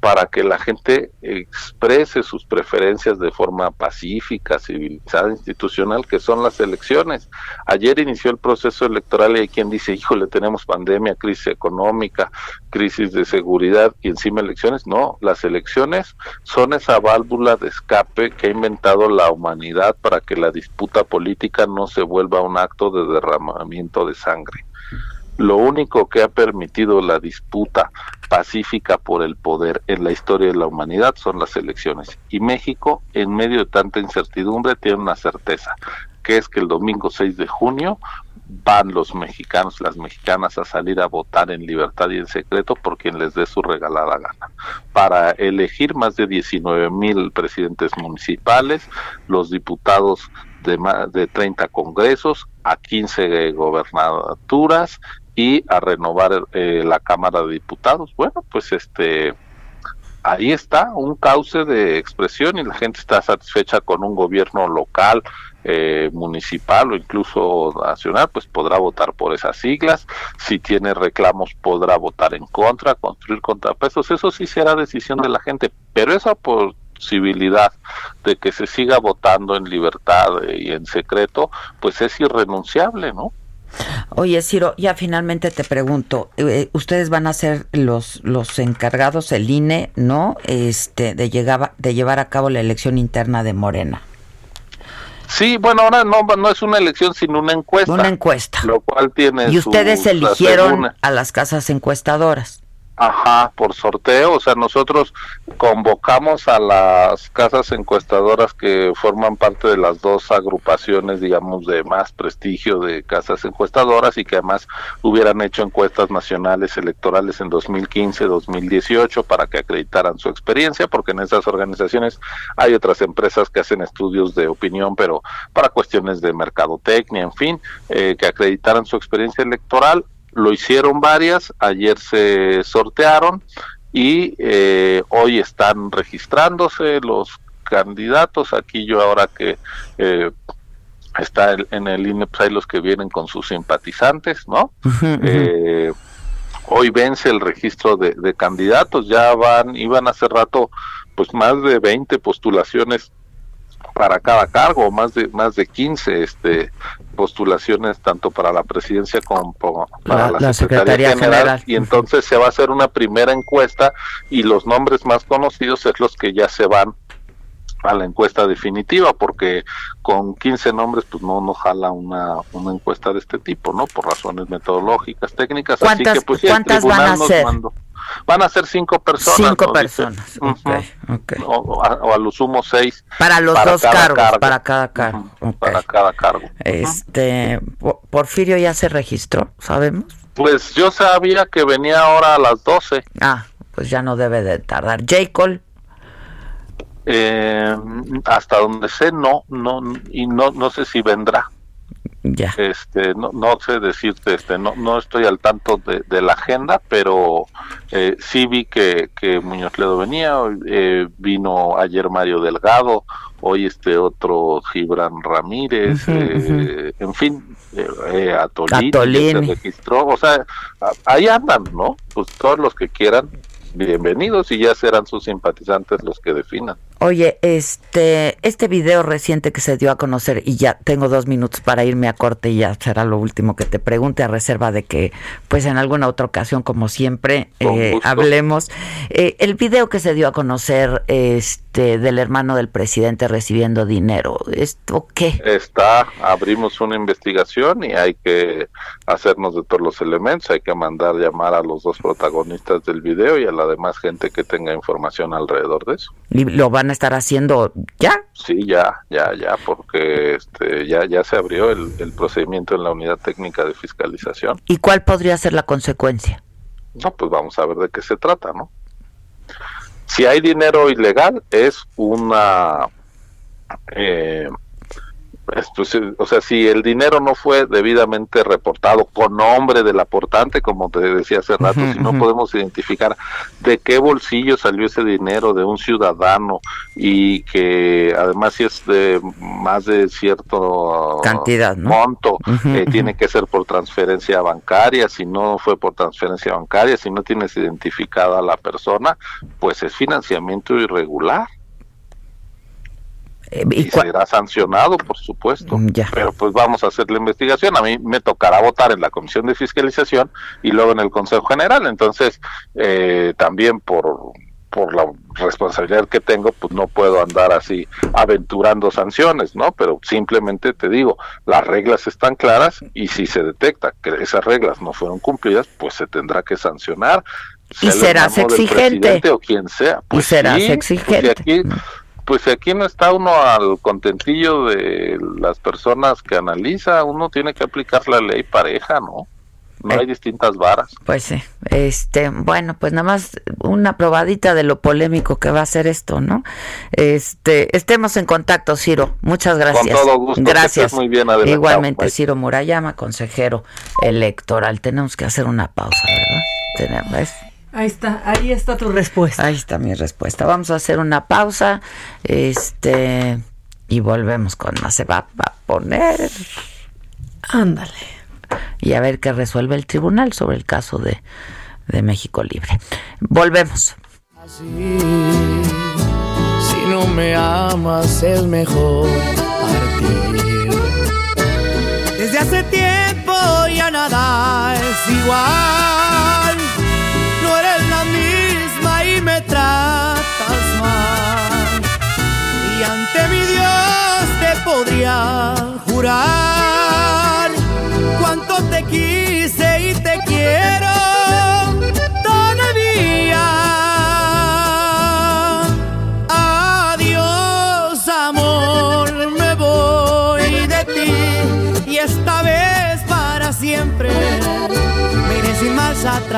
para que la gente exprese sus preferencias de forma pacífica, civilizada, institucional, que son las elecciones. Ayer inició el proceso electoral y hay quien dice, híjole, tenemos pandemia, crisis económica, crisis de seguridad y encima elecciones. No, las elecciones son esa válvula de escape que ha inventado la humanidad para que la disputa política no se vuelva un acto de derramamiento de sangre. Lo único que ha permitido la disputa pacífica por el poder en la historia de la humanidad son las elecciones. Y México, en medio de tanta incertidumbre, tiene una certeza, que es que el domingo 6 de junio van los mexicanos, las mexicanas a salir a votar en libertad y en secreto por quien les dé su regalada gana. Para elegir más de 19 mil presidentes municipales, los diputados de, de 30 congresos, a 15 gobernaturas y a renovar eh, la Cámara de Diputados. Bueno, pues este ahí está un cauce de expresión y la gente está satisfecha con un gobierno local, eh, municipal o incluso nacional, pues podrá votar por esas siglas. Si tiene reclamos, podrá votar en contra, construir contrapesos. Eso sí será decisión de la gente, pero esa posibilidad de que se siga votando en libertad y en secreto, pues es irrenunciable, ¿no? Oye, Ciro, ya finalmente te pregunto, eh, ustedes van a ser los los encargados, el INE, ¿no? Este, de llegar, de llevar a cabo la elección interna de Morena. Sí, bueno, ahora no, no es una elección, sino una encuesta. Una encuesta. Lo cual tiene. Y ustedes eligieron a las casas encuestadoras. Ajá, por sorteo, o sea, nosotros convocamos a las casas encuestadoras que forman parte de las dos agrupaciones, digamos, de más prestigio de casas encuestadoras y que además hubieran hecho encuestas nacionales electorales en 2015, 2018 para que acreditaran su experiencia, porque en esas organizaciones hay otras empresas que hacen estudios de opinión, pero para cuestiones de mercadotecnia, en fin, eh, que acreditaran su experiencia electoral lo hicieron varias, ayer se sortearon y eh, hoy están registrándose los candidatos. Aquí yo ahora que eh, está en el INE, pues hay los que vienen con sus simpatizantes, ¿no? Eh, hoy vence el registro de, de, candidatos, ya van, iban hace rato pues más de 20 postulaciones para cada cargo, más de más de 15 este postulaciones tanto para la presidencia como para la, Secretaría, General, y entonces se va a hacer una primera encuesta y los nombres más conocidos es los que ya se van a la encuesta definitiva porque con 15 nombres pues no no jala una, una encuesta de este tipo, ¿no? Por razones metodológicas, técnicas, así que pues ¿cuántas van a ser? Van a ser cinco personas. Cinco personas. O, a, lo sumo seis. Para los dos cargos, para cada cargo. Para cada cargo. Este, Porfirio ya se registró, ¿sabemos? Pues yo sabía que venía ahora a las doce Ah, pues ya no debe de tardar. J. Eh, hasta donde sé, no, no, y no, no sé si vendrá. Ya. Este, no, no sé decirte, este, no, no estoy al tanto de, la agenda, pero eh, sí vi que, que Muñoz Ledo venía, eh, vino ayer Mario Delgado, hoy este otro Gibran Ramírez, eh, en fin, eh, Atolini, se registró, o sea, ahí andan, ¿no? Pues todos los que quieran, bienvenidos y ya serán sus simpatizantes los que definan. Oye, este, este video reciente que se dio a conocer, y ya tengo dos minutos para irme a corte y ya será lo último que te pregunte, a reserva de que, pues en alguna otra ocasión, como siempre, eh, hablemos. Eh, el video que se dio a conocer este, del hermano del presidente recibiendo dinero, ¿esto qué? Está, abrimos una investigación y hay que hacernos de todos los elementos, hay que mandar llamar a los dos protagonistas del video y a la demás gente que tenga información alrededor de eso. ¿Y lo van a estar haciendo ya? Sí, ya, ya, ya, porque este, ya, ya se abrió el, el procedimiento en la unidad técnica de fiscalización. ¿Y cuál podría ser la consecuencia? No, pues vamos a ver de qué se trata, ¿no? Si hay dinero ilegal, es una eh, pues, o sea, si el dinero no fue debidamente reportado con nombre del aportante, como te decía hace rato, si no podemos identificar de qué bolsillo salió ese dinero de un ciudadano y que además si es de más de cierto cantidad, monto, eh, tiene que ser por transferencia bancaria, si no fue por transferencia bancaria, si no tienes identificada a la persona, pues es financiamiento irregular. Eh, y, será sancionado, por supuesto. Mm, Pero pues vamos a hacer la investigación. A mí me tocará votar en la comisión de fiscalización y luego en el Consejo General. Entonces, eh, también por por la responsabilidad que tengo, pues no puedo andar así aventurando sanciones, ¿no? Pero simplemente te digo, las reglas están claras y si se detecta que esas reglas no fueron cumplidas, pues se tendrá que sancionar. Y serás exigente. O quien sea. Pues y serás exigente. aquí, pues aquí no está uno al contentillo de las personas que analiza, uno tiene que aplicar la ley pareja, ¿no? No hay eh, distintas varas. Pues sí. Este, bueno, pues nada más una probadita de lo polémico que va a ser esto, ¿no? Este, estemos en contacto, Ciro. Muchas gracias. Con todo gusto. Gracias. muy bien, Igualmente, Ciro Murayama, consejero electoral. Tenemos que hacer una pausa, ¿verdad? Tenemos, Ahí está, ahí está tu respuesta. Ahí está mi respuesta. Vamos a hacer una pausa, este, y volvemos con más. Se va a poner. Ándale. Y a ver qué resuelve el tribunal sobre el caso de, de México Libre. Volvemos. Así, si no me amas es mejor partir. Desde hace tiempo ya nada es igual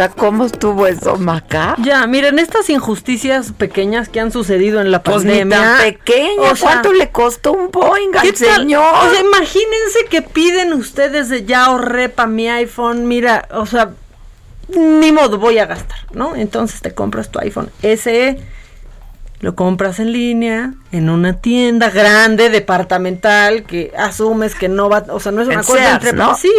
Sea, ¿cómo estuvo eso, Maca? Ya, miren, estas injusticias pequeñas que han sucedido en la pues pandemia. Ni tan pequeña. O ¿Cuánto le costó un Boeing al señor? O sea, imagínense que piden ustedes de ya ahorré para mi iPhone. Mira, o sea, ni modo, voy a gastar, ¿no? Entonces te compras tu iPhone SE lo compras en línea, en una tienda grande, departamental, que asumes que no va, o sea, no es un acuerdo entre ¿no? sí,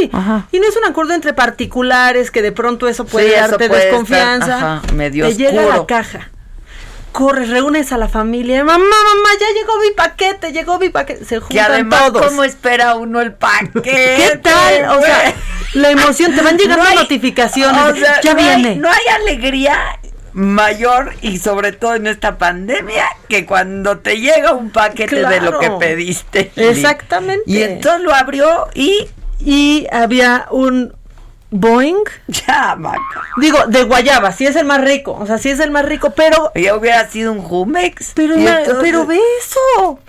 y no es un acuerdo entre particulares que de pronto eso puede Sí, eso darte puede desconfianza. estar, ajá, medio Te llega oscuro. la caja. Corres, reúnes a la familia, mamá, mamá, ya llegó mi paquete, llegó mi paquete. Se Que juntan además, todos. ¿cómo espera uno el paquete? ¿Qué tal? O sea, la emoción, te van llegando No hay- notificaciones. o sea, ya no hay- viene. no hay alegría mayor y sobre todo en esta pandemia que cuando te llega un paquete de lo que pediste. Exactamente. Y entonces lo abrió y y había un Boeing. Ya, Maca. Digo, de guayaba, sí es el más rico. O sea, sí es el más rico, pero. Ya hubiera sido un Jumex. Pero, pero ve eso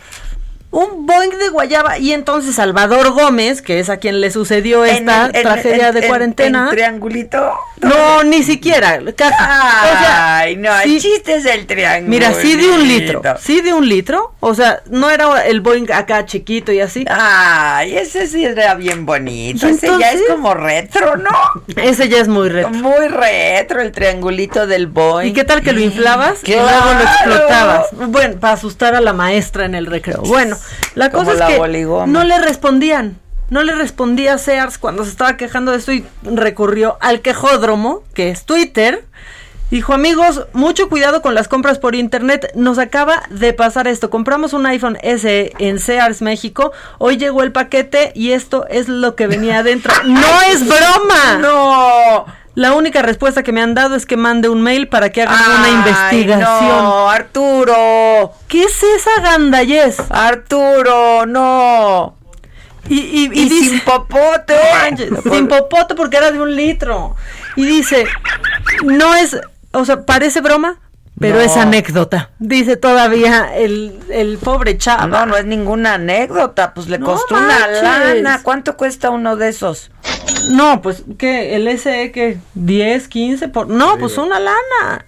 un Boeing de Guayaba. Y entonces Salvador Gómez, que es a quien le sucedió esta tragedia de cuarentena. triangulito? No, ni siquiera. Ay, no, el chiste es el triángulo. Mira, sí de un litro. Sí de un litro. O sea, no era el Boeing acá chiquito y así. Ay, ese sí era bien bonito. ese ya es como retro, ¿no? Ese ya es muy retro. Muy retro, el triangulito del Boeing. ¿Y qué tal que lo inflabas? Y luego lo explotabas. Bueno, para asustar a la maestra en el recreo. Bueno. La cosa es que no le respondían. No le respondía a Sears cuando se estaba quejando de esto y recurrió al quejódromo, que es Twitter. Dijo, amigos, mucho cuidado con las compras por internet. Nos acaba de pasar esto. Compramos un iPhone S en Sears México. Hoy llegó el paquete y esto es lo que venía adentro. ¡No es broma! ¡No! La única respuesta que me han dado es que mande un mail para que hagan una investigación. No, Arturo. ¿Qué es esa gandayez? Arturo, no. Y, y, sin popote. sin popote porque era de un litro. Y dice, no es, o sea, parece broma, pero es anécdota. Dice todavía el, el pobre chavo. No, no es ninguna anécdota. Pues le costó una lana. ¿Cuánto cuesta uno de esos? No, pues, ¿qué? ¿El SE que 10, 15? Por... No, pues una lana.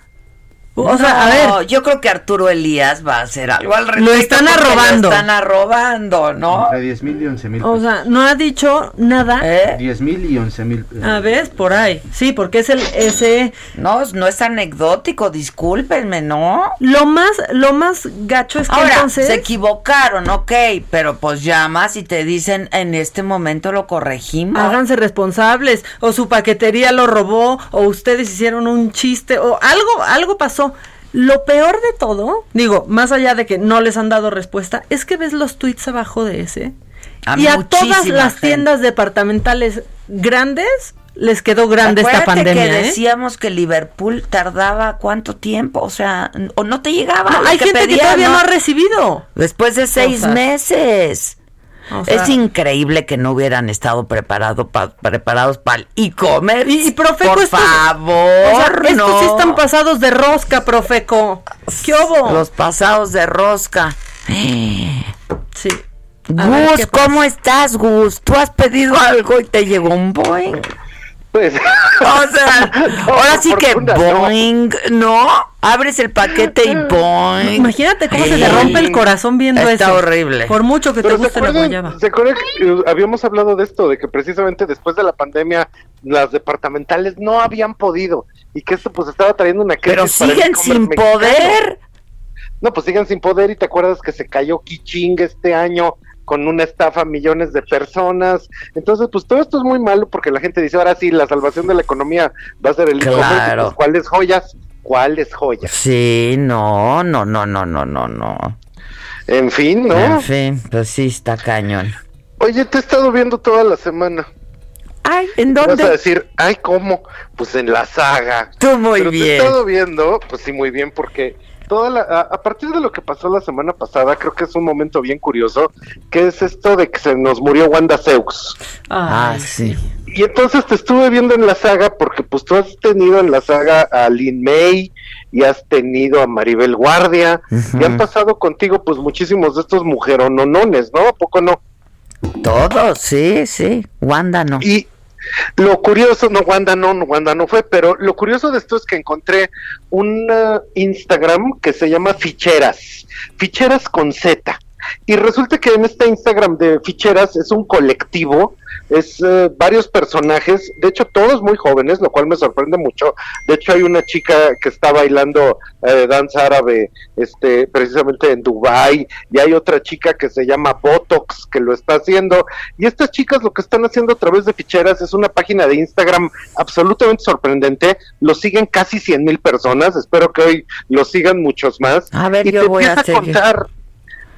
O sea, a ver. Yo creo que Arturo Elías va a hacer algo al respecto. Lo están arrobando. Lo están arrobando, ¿no? Entre 10 mil y 11 mil. O sea, no ha dicho nada. ¿Eh? 10 mil y 11 mil. A ver, por ahí. Sí, porque es el ese. No, no es anecdótico, discúlpenme, ¿no? Lo más, lo más gacho es que Ahora, entonces. Se equivocaron, ok, pero pues llamas y te dicen en este momento lo corregimos. Háganse responsables. O su paquetería lo robó, o ustedes hicieron un chiste, o algo, algo pasó lo peor de todo, digo, más allá de que no les han dado respuesta, es que ves los tweets abajo de ese. y a todas las tiendas departamentales grandes les quedó grande esta pandemia. que ¿eh? decíamos que Liverpool tardaba cuánto tiempo, o sea, o no te llegaba. hay gente que todavía no ha recibido. Después de seis meses es increíble que no hubieran estado preparado preparados para el e-commerce. Y, Profeco, por favor, estos sí están pasados de rosca, Profeco. ¿Qué hubo? Los pasados de rosca. Sí. Gus, ¿cómo estás, Gus? ¿Tú has pedido algo y te llegó un Boeing? Pues. O sea, ahora sí que Boeing, ¿no? Abres el paquete y Boeing. Imagínate cómo se te rompe el corazón viendo eso. Está horrible. Por mucho que te guste la guayaba. ¿Se acuerdan que habíamos hablado de esto? De que precisamente después de la pandemia las departamentales no habían podido y que esto pues estaba trayendo una crisis. Pero siguen sin poder. No, pues siguen sin poder y te acuerdas que se cayó Kiching este año con una estafa a millones de personas. Entonces, pues todo esto es muy malo porque la gente dice, ahora sí, la salvación de la economía va a ser el claro. Pues, ¿Cuáles joyas? ¿Cuáles joyas? Sí, no, no, no, no, no, no, no. En fin, ¿no? En fin, pues sí, está cañón. Oye, te he estado viendo toda la semana. Ay, ¿en dónde? Vas a decir, ay, ¿cómo? Pues en la saga. Tú muy Pero bien. Te he estado viendo, pues sí, muy bien, porque toda la, a, partir de lo que pasó la semana pasada, creo que es un momento bien curioso, que es esto de que se nos murió Wanda Zeus. Ah, sí. Y entonces te estuve viendo en la saga porque pues tú has tenido en la saga a Lin May y has tenido a Maribel Guardia y han pasado contigo pues muchísimos de estos mujerononones, ¿no? ¿A poco no? Todos, sí, sí. Wanda no. Y lo curioso, no, Wanda no, Wanda no fue, pero lo curioso de esto es que encontré un Instagram que se llama Ficheras, Ficheras con Z. Y resulta que en este Instagram de Ficheras es un colectivo es eh, varios personajes, de hecho todos muy jóvenes, lo cual me sorprende mucho. De hecho hay una chica que está bailando eh, danza árabe, este, precisamente en Dubai, y hay otra chica que se llama Botox que lo está haciendo. Y estas chicas lo que están haciendo a través de ficheras es una página de Instagram absolutamente sorprendente. Lo siguen casi 100 mil personas. Espero que hoy lo sigan muchos más. A ver, y yo te voy a contar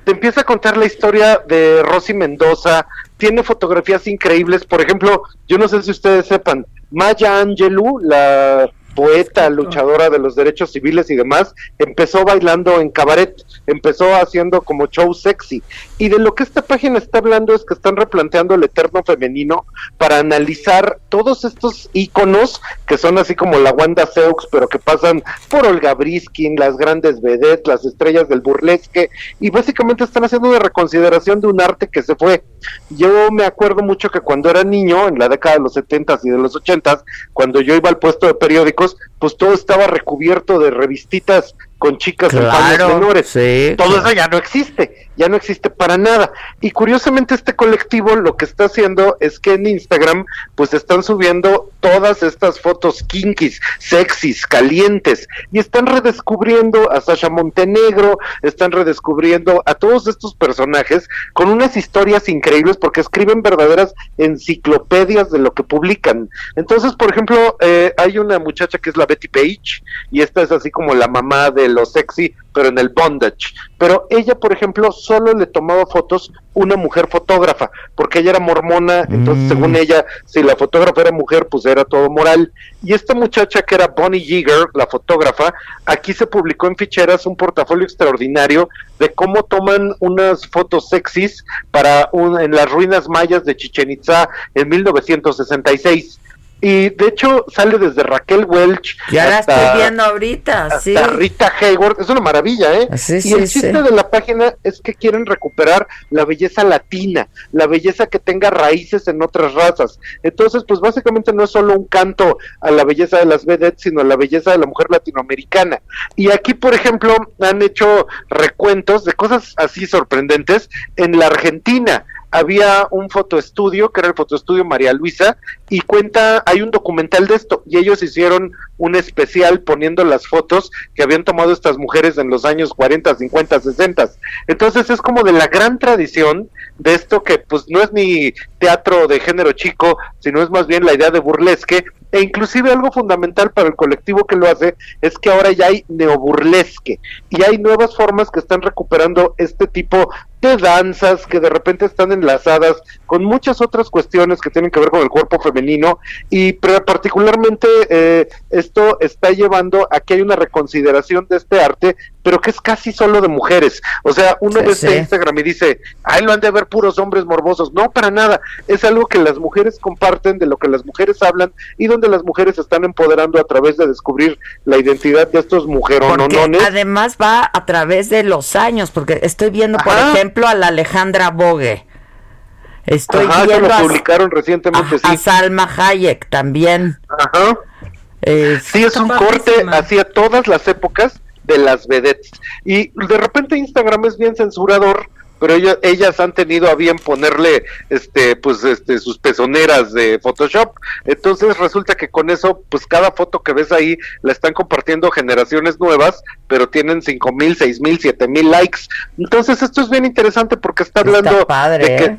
te empieza a contar la historia de Rosy Mendoza, tiene fotografías increíbles, por ejemplo, yo no sé si ustedes sepan, Maya Angelou, la poeta, luchadora de los derechos civiles y demás, empezó bailando en cabaret, empezó haciendo como show sexy. Y de lo que esta página está hablando es que están replanteando el eterno femenino para analizar todos estos íconos que son así como la Wanda Seux, pero que pasan por Olga Briskin, las grandes vedettes, las estrellas del burlesque, y básicamente están haciendo una reconsideración de un arte que se fue. Yo me acuerdo mucho que cuando era niño, en la década de los 70 y de los 80 cuando yo iba al puesto de periódicos, pues todo estaba recubierto de revistitas con chicas claro, menores. Sí, Todo eso ya no existe, ya no existe para nada. Y curiosamente este colectivo lo que está haciendo es que en Instagram pues están subiendo todas estas fotos kinkis, sexys, calientes y están redescubriendo a Sasha Montenegro, están redescubriendo a todos estos personajes con unas historias increíbles porque escriben verdaderas enciclopedias de lo que publican. Entonces, por ejemplo, eh, hay una muchacha que es la Betty Page y esta es así como la mamá de lo sexy, pero en el bondage. Pero ella, por ejemplo, solo le tomaba fotos una mujer fotógrafa, porque ella era mormona, entonces Mm. según ella, si la fotógrafa era mujer, pues era todo moral. Y esta muchacha que era Bonnie Yeager, la fotógrafa, aquí se publicó en ficheras un portafolio extraordinario de cómo toman unas fotos sexys para un, en las ruinas mayas de Chichen Itza en 1966. Y de hecho sale desde Raquel Welch. Ya la hasta- estoy viendo ahorita, hasta sí. Rita Hayward, es una maravilla, ¿eh? Sí, y sí, el chiste sí. de la página es que quieren recuperar la belleza latina, la belleza que tenga raíces en otras razas. Entonces, pues básicamente no es solo un canto a la belleza de las vedettes, sino a la belleza de la mujer latinoamericana. Y aquí, por ejemplo, han hecho recuentos de cosas así sorprendentes en la Argentina había un fotoestudio, que era el fotoestudio María Luisa, y cuenta, hay un documental de esto, y ellos hicieron un especial poniendo las fotos que habían tomado estas mujeres en los años 40, 50, 60. Entonces es como de la gran tradición de esto que pues no es ni teatro de género chico, sino es más bien la idea de burlesque, e inclusive algo fundamental para el colectivo que lo hace es que ahora ya hay neoburlesque y hay nuevas formas que están recuperando este tipo de danzas que de repente están enlazadas con muchas otras cuestiones que tienen que ver con el cuerpo femenino y particularmente eh, esto está llevando a que hay una reconsideración de este arte pero que es casi solo de mujeres o sea uno Sí, ve este sí. Instagram y dice ay lo han de ver puros hombres morbosos no para nada es algo que las mujeres comparten de lo que las mujeres hablan y donde las mujeres se están empoderando a través de descubrir la identidad de estos mujerononones además va a través de los años, porque estoy viendo, por Ajá. ejemplo, a la Alejandra Bogue. Estoy Ajá, viendo lo a, publicaron recientemente, a sí. Salma Hayek también. Ajá. Eh, Sí, es un corte hacia todas las épocas de las vedettes. Y de repente Instagram es bien censurador, pero ella- ellas han tenido a bien ponerle este pues este sus pezoneras de Photoshop. Entonces resulta que con eso pues cada foto que ves ahí la están compartiendo generaciones nuevas, pero tienen cinco mil, seis mil, siete mil likes. Entonces esto es bien interesante porque está hablando padre, de que ¿eh?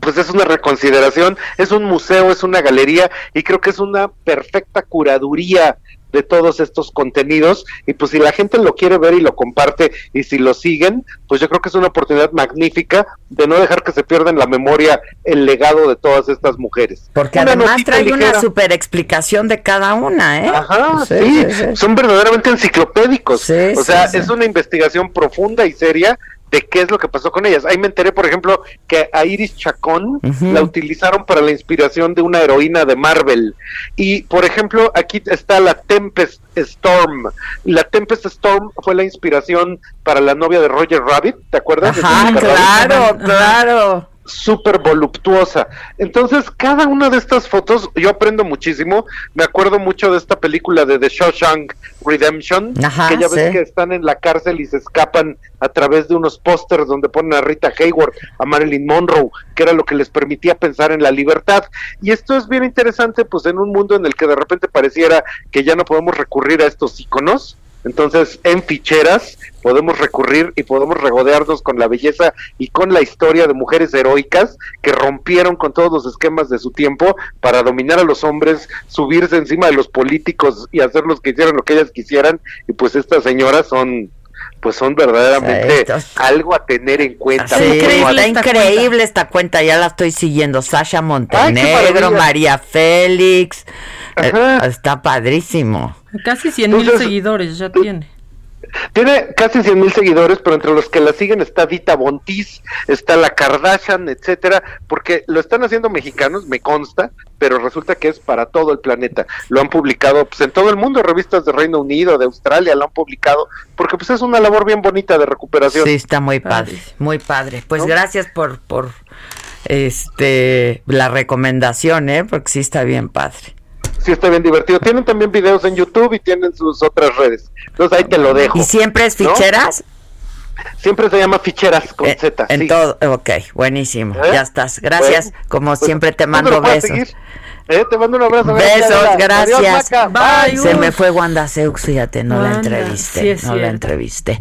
pues es una reconsideración, es un museo, es una galería y creo que es una perfecta curaduría de todos estos contenidos y pues si la gente lo quiere ver y lo comparte y si lo siguen, pues yo creo que es una oportunidad magnífica de no dejar que se pierda en la memoria el legado de todas estas mujeres. Porque Una además trae una super explicación de cada una, ¿eh? Ajá, sí, son verdaderamente enciclopédicos. O sea, es una investigación profunda y seria de qué es lo que pasó con ellas. Ahí me enteré, por ejemplo, que a Iris Chacón la utilizaron para la inspiración de una heroína de Marvel. Y, por ejemplo, aquí está la Tempest Storm. La Tempest Storm fue la inspiración para la novia de Roger Rabbit, ¿te acuerdas? Ajá, Rabbit? claro, claro. Súper voluptuosa. Entonces, cada una de estas fotos, yo aprendo muchísimo. Me acuerdo mucho de esta película de The Shawshank Redemption, Ajá, que ya ves sí. que están en la cárcel y se escapan a través de unos pósters donde ponen a Rita Hayward, a Marilyn Monroe, que era lo que les permitía pensar en la libertad. Y esto es bien interesante, pues en un mundo en el que de repente pareciera que ya no podemos recurrir a estos iconos. Entonces, en ficheras podemos recurrir y podemos regodearnos con la belleza y con la historia de mujeres heroicas que rompieron con todos los esquemas de su tiempo para dominar a los hombres, subirse encima de los políticos y hacerlos que hicieran lo que ellas quisieran. Y pues estas señoras son, pues son verdaderamente algo a tener en cuenta. Sí, increíble esta cuenta, ya la estoy siguiendo. Sasha Montenegro. María Félix, Eh, está padrísimo. Casi 100 mil seguidores ya tiene. Tiene casi 100 mil seguidores, pero entre los que la siguen está Dita Bontis, está la Kardashian, etcétera, porque lo están haciendo mexicanos, me consta, pero resulta que es para todo el planeta. Lo han publicado pues, en todo el mundo, revistas de Reino Unido, de Australia, lo han publicado, porque pues es una labor bien bonita de recuperación. Sí, está muy padre, muy padre. Pues gracias por, por este la recomendación, ¿eh? porque sí está bien padre sí está bien divertido. Tienen también videos en YouTube y tienen sus otras redes. Entonces ahí te lo dejo. ¿Y siempre es ficheras? Siempre se llama ficheras con eh, Z. En todo, ok, buenísimo. ¿Eh? Ya estás. Gracias. Como pues, siempre te mando besos. ¿Eh? Te mando un abrazo. Besos, gracias. Bye, Se me fue Wanda Seux, fíjate, no la entrevisté. no la entrevisté.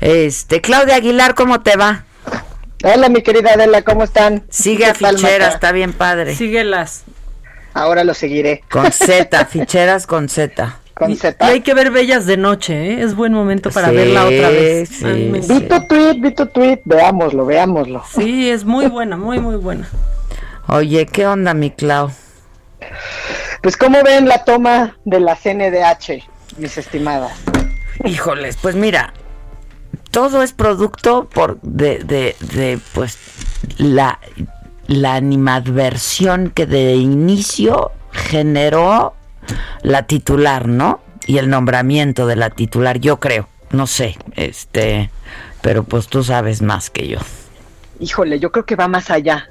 Este, Claudia Aguilar, ¿cómo te va? Hola, mi querida Adela, ¿cómo están? Sigue a ficheras, está bien padre. Síguelas. Ahora lo seguiré. Con Z, ficheras con Z. Con Z. Y hay que ver Bellas de Noche, ¿eh? es buen momento para verla otra vez. Sí, vi tu tweet, vi tu tweet, veámoslo, veámoslo. Sí, es muy buena, muy, muy buena. Oye, ¿qué onda, mi Clau? Pues, ¿cómo ven la toma de la CNDH, mis estimadas? Híjoles, pues mira, todo es producto por de, de, de pues la la animadversión que de inicio generó la titular, ¿no? Y el nombramiento de la titular, yo creo, no sé, este, pero pues tú sabes más que yo. Híjole, yo creo que va más allá.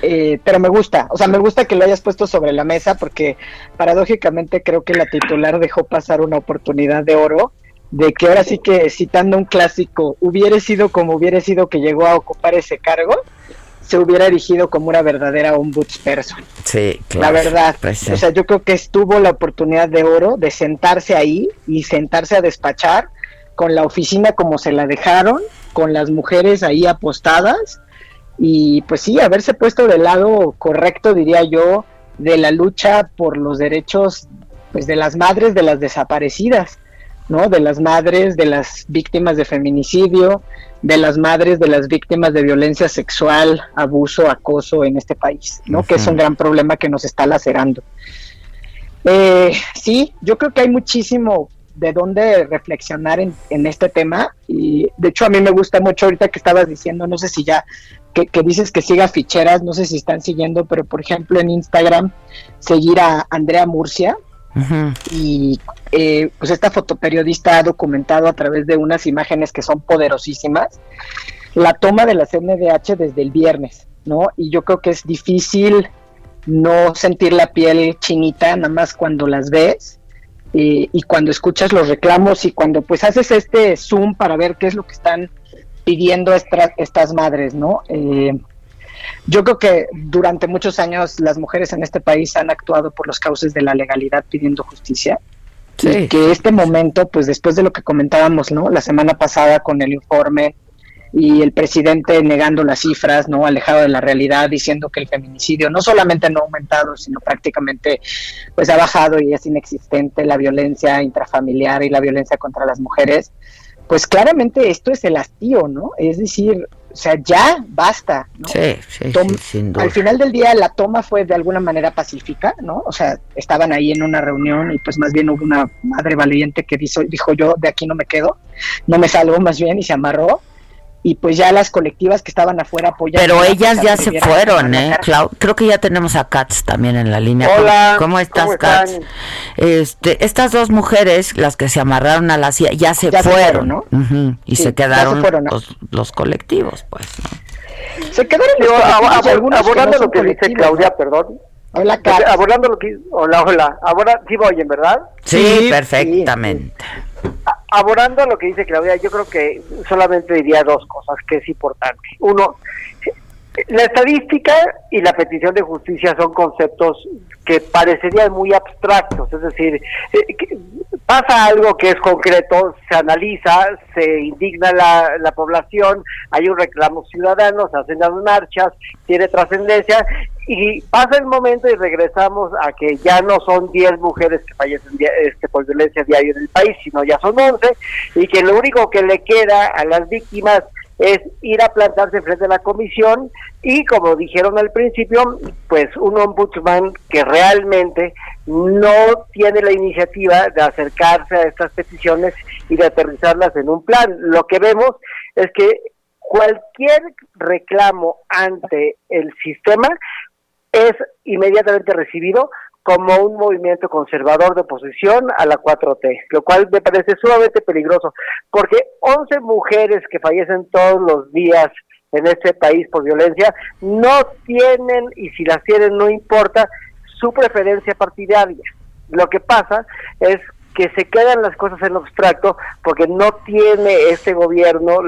Eh, pero me gusta, o sea, me gusta que lo hayas puesto sobre la mesa porque paradójicamente creo que la titular dejó pasar una oportunidad de oro de que ahora sí que citando un clásico, hubiera sido como hubiera sido que llegó a ocupar ese cargo, se hubiera erigido como una verdadera ombudsperson. Sí, claro. La verdad. Pues o sea, yo creo que estuvo la oportunidad de oro de sentarse ahí y sentarse a despachar con la oficina como se la dejaron, con las mujeres ahí apostadas y pues sí, haberse puesto del lado correcto, diría yo, de la lucha por los derechos pues de las madres de las desaparecidas, ¿no? De las madres de las víctimas de feminicidio, de las madres de las víctimas de violencia sexual, abuso, acoso en este país, ¿no? Que es un gran problema que nos está lacerando. Eh, sí, yo creo que hay muchísimo de dónde reflexionar en, este tema y de hecho a mí me gusta mucho ahorita que estabas diciendo, no sé si ya, que, dices que siga ficheras, no sé si están siguiendo, pero por ejemplo en Instagram seguir a Andrea Murcia, y eh, pues esta fotoperiodista ha documentado a través de unas imágenes que son poderosísimas la toma de la CNDH desde el viernes, ¿no? Y yo creo que es difícil no sentir la piel chinita nada más cuando las ves eh, y cuando escuchas los reclamos y cuando pues haces este zoom para ver qué es lo que están pidiendo estas madres, ¿no? Eh, yo creo que durante muchos años las mujeres en este país han actuado por los cauces de la legalidad pidiendo justicia. Y que este momento, pues después de lo que comentábamos, ¿no? La semana pasada con el informe y el presidente negando las cifras, ¿no? Alejado de la realidad, diciendo que el feminicidio no solamente no ha aumentado, sino prácticamente pues ha bajado y es inexistente la violencia intrafamiliar y la violencia contra las mujeres. Pues claramente esto es el hastío, ¿no? Es decir, o sea, ya basta. ¿no? Sí, sí, sin duda. Al final del día la toma fue de alguna manera pacífica, ¿no? O sea, estaban ahí en una reunión y pues más bien hubo una madre valiente que dijo, dijo yo de aquí no me quedo, no me salgo más bien y se amarró y pues ya las colectivas que estaban afuera apoyando. Pero ellas ya se fueron, ¿eh? creo que ya tenemos a Katz también en la línea. Hola. ¿Cómo estás, Katz? Este, estas dos mujeres, las que se amarraron a la silla, ya se fueron, ¿no? Y se quedaron los, colectivos, pues. Se quedaron los colectivos, abordando lo que dice Claudia, perdón. Hola, Katz. Abordando lo que... Hola, hola. Ahora sí me oyen, ¿verdad? Sí, perfectamente abordando lo que dice Claudia, yo creo que solamente diría dos cosas que es importante. Uno, la estadística y la petición de justicia son conceptos que parecerían muy abstractos, es decir, eh, pasa algo que es concreto, se analiza, se indigna la, la población, hay un reclamo ciudadano, se hacen las marchas, tiene trascendencia y pasa el momento y regresamos a que ya no son 10 mujeres que fallecen este, por violencia diaria en el país, sino ya son 11 y que lo único que le queda a las víctimas es ir a plantarse frente a la comisión y como dijeron al principio, pues un ombudsman que realmente no tiene la iniciativa de acercarse a estas peticiones y de aterrizarlas en un plan. Lo que vemos es que cualquier reclamo ante el sistema es inmediatamente recibido como un movimiento conservador de oposición a la 4T, lo cual me parece sumamente peligroso, porque 11 mujeres que fallecen todos los días en este país por violencia no tienen, y si las tienen no importa, su preferencia partidaria. Lo que pasa es que se quedan las cosas en abstracto porque no tiene este gobierno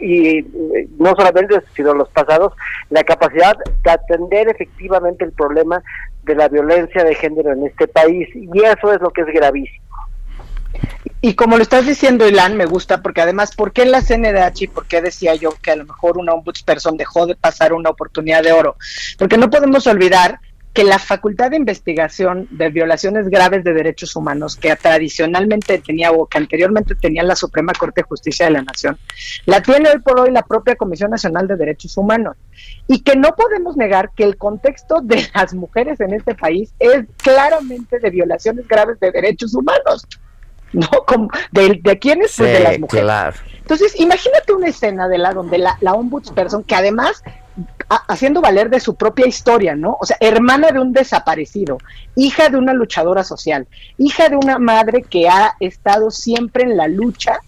y no solamente sino los pasados la capacidad de atender efectivamente el problema de la violencia de género en este país y eso es lo que es gravísimo. Y como lo estás diciendo, Ilan, me gusta porque además, ¿por qué en la CNDH y por qué decía yo que a lo mejor una ombudsperson dejó de pasar una oportunidad de oro? Porque no podemos olvidar que la facultad de investigación de violaciones graves de derechos humanos que tradicionalmente tenía o que anteriormente tenía la Suprema Corte de Justicia de la Nación, la tiene hoy por hoy la propia Comisión Nacional de Derechos Humanos. Y que no podemos negar que el contexto de las mujeres en este país es claramente de violaciones graves de derechos humanos. ¿no? Como de, de quiénes, pues de las mujeres. Entonces, imagínate una escena de la donde la, la ombudsperson, que además haciendo valer de su propia historia, ¿no? O sea, hermana de un desaparecido, hija de una luchadora social, hija de una madre que ha estado siempre en la lucha,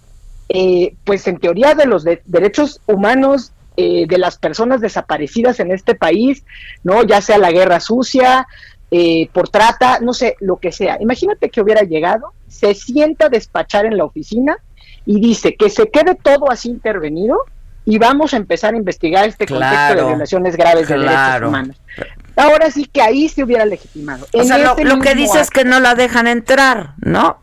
eh, pues en teoría de los derechos humanos eh, de las personas desaparecidas en este país, ¿no? Ya sea la guerra sucia, eh, por trata, no sé, lo que sea. Imagínate que hubiera llegado, se sienta a despachar en la oficina y dice que se quede todo así intervenido y vamos a empezar a investigar este contexto de violaciones graves de derechos humanos. Ahora sí que ahí se hubiera legitimado. O sea, lo, este que dice es que no la dejan entrar, ¿no?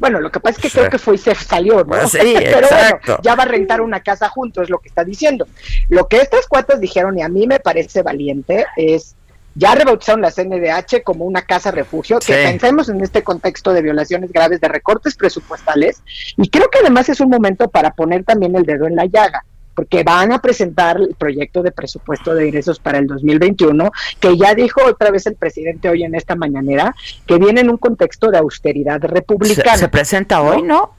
Bueno, lo que pasa es que creo que fue y se salió, ¿no? Pues sí, Pero bueno, ya va a rentar una casa junto, es lo que está diciendo. Lo que estas cuatas dijeron, y a mí me parece valiente, es ya rebautizaron la CNDH como una casa refugio, que pensemos en este contexto de violaciones graves, de recortes presupuestales, y creo que además es un momento para poner también el dedo en la llaga porque van a presentar el proyecto de presupuesto de ingresos para el 2021, que ya dijo otra vez el presidente hoy en esta mañanera, que viene en un contexto de austeridad republicana. Se, presenta hoy, ¿no?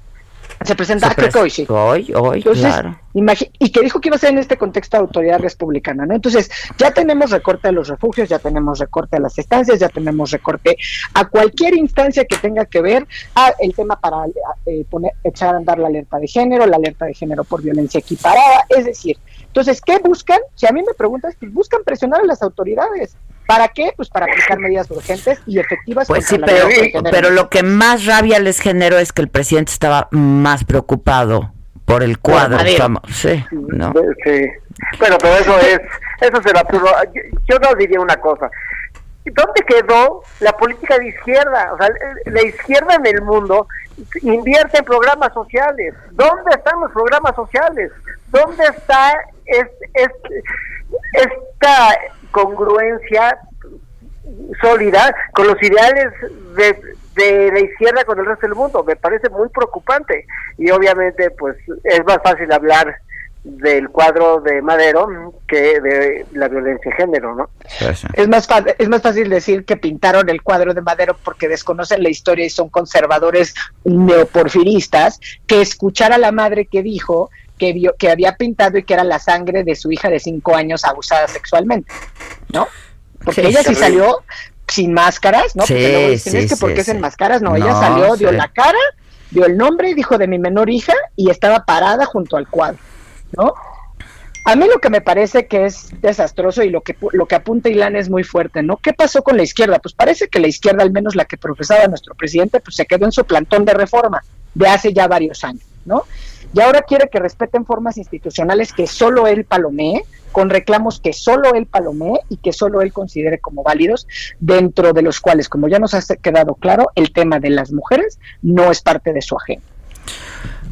Se presenta, creo que hoy sí. Hoy, hoy, claro. Y que dijo que iba a ser en este contexto de autoridad republicana, ¿no? Entonces, ya tenemos recorte a los refugios, ya tenemos recorte a las estancias, ya tenemos recorte a cualquier instancia que tenga que ver a el tema para eh, poner, echar a andar la alerta de género, la alerta de género por violencia equiparada, es decir, entonces, ¿qué buscan? Si a mí me preguntas, pues buscan presionar a las autoridades. ¿Para qué? Pues para aplicar medidas urgentes y efectivas. Pues sí, pero, pero lo que más rabia les generó es que el presidente estaba más preocupado por el cuadro. sí, ¿no? sí. Bueno, pero eso es, eso se lo yo, yo no diría una cosa. ¿Dónde quedó la política de izquierda? O sea, la izquierda en el mundo invierte en programas sociales. ¿Dónde están los programas sociales? ¿Dónde está esta congruencia sólida con los ideales de, de la izquierda con el resto del mundo? Me parece muy preocupante. Y obviamente, pues es más fácil hablar del cuadro de Madero que de la violencia de género, ¿no? Es más, es más fácil decir que pintaron el cuadro de Madero porque desconocen la historia y son conservadores neoporfiristas que escuchar a la madre que dijo que, vio, que había pintado y que era la sangre de su hija de cinco años abusada sexualmente, ¿no? Porque ella sí salió sin máscaras, ¿no? Porque luego dicen, es que porque se máscaras, no, ella salió, dio la cara, dio el nombre, dijo de mi menor hija y estaba parada junto al cuadro. ¿no? A mí lo que me parece que es desastroso y lo que, lo que apunta Ilan es muy fuerte, ¿no? ¿Qué pasó con la izquierda? Pues parece que la izquierda, al menos la que profesaba nuestro presidente, pues se quedó en su plantón de reforma de hace ya varios años, ¿no? Y ahora quiere que respeten formas institucionales que solo él palomee, con reclamos que solo él palomee y que solo él considere como válidos, dentro de los cuales, como ya nos ha quedado claro, el tema de las mujeres no es parte de su agenda.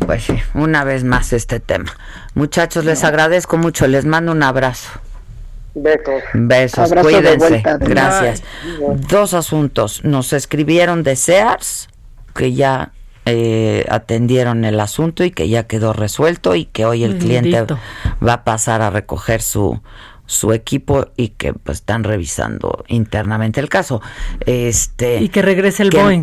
Pues sí, una vez más este tema. Muchachos, les agradezco mucho, les mando un abrazo. Besos. Besos, cuídense. Gracias. Dos asuntos. Nos escribieron de Sears, que ya eh, atendieron el asunto y que ya quedó resuelto y que hoy el cliente va a pasar a recoger su su equipo y que pues están revisando internamente el caso. Este y que regrese el Boeing.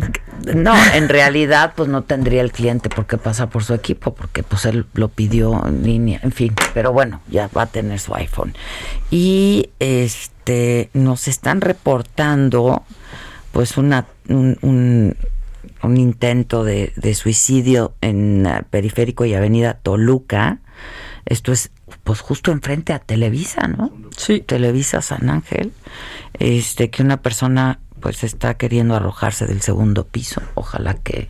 No, en realidad pues no tendría el cliente por qué pasar por su equipo porque pues él lo pidió en línea, en fin, pero bueno, ya va a tener su iPhone. Y este nos están reportando pues una un, un, intento de, de suicidio en Periférico y Avenida Toluca. Esto es pues justo enfrente a Televisa, ¿no? Sí. Televisa San Ángel, este que una persona pues está queriendo arrojarse del segundo piso. Ojalá que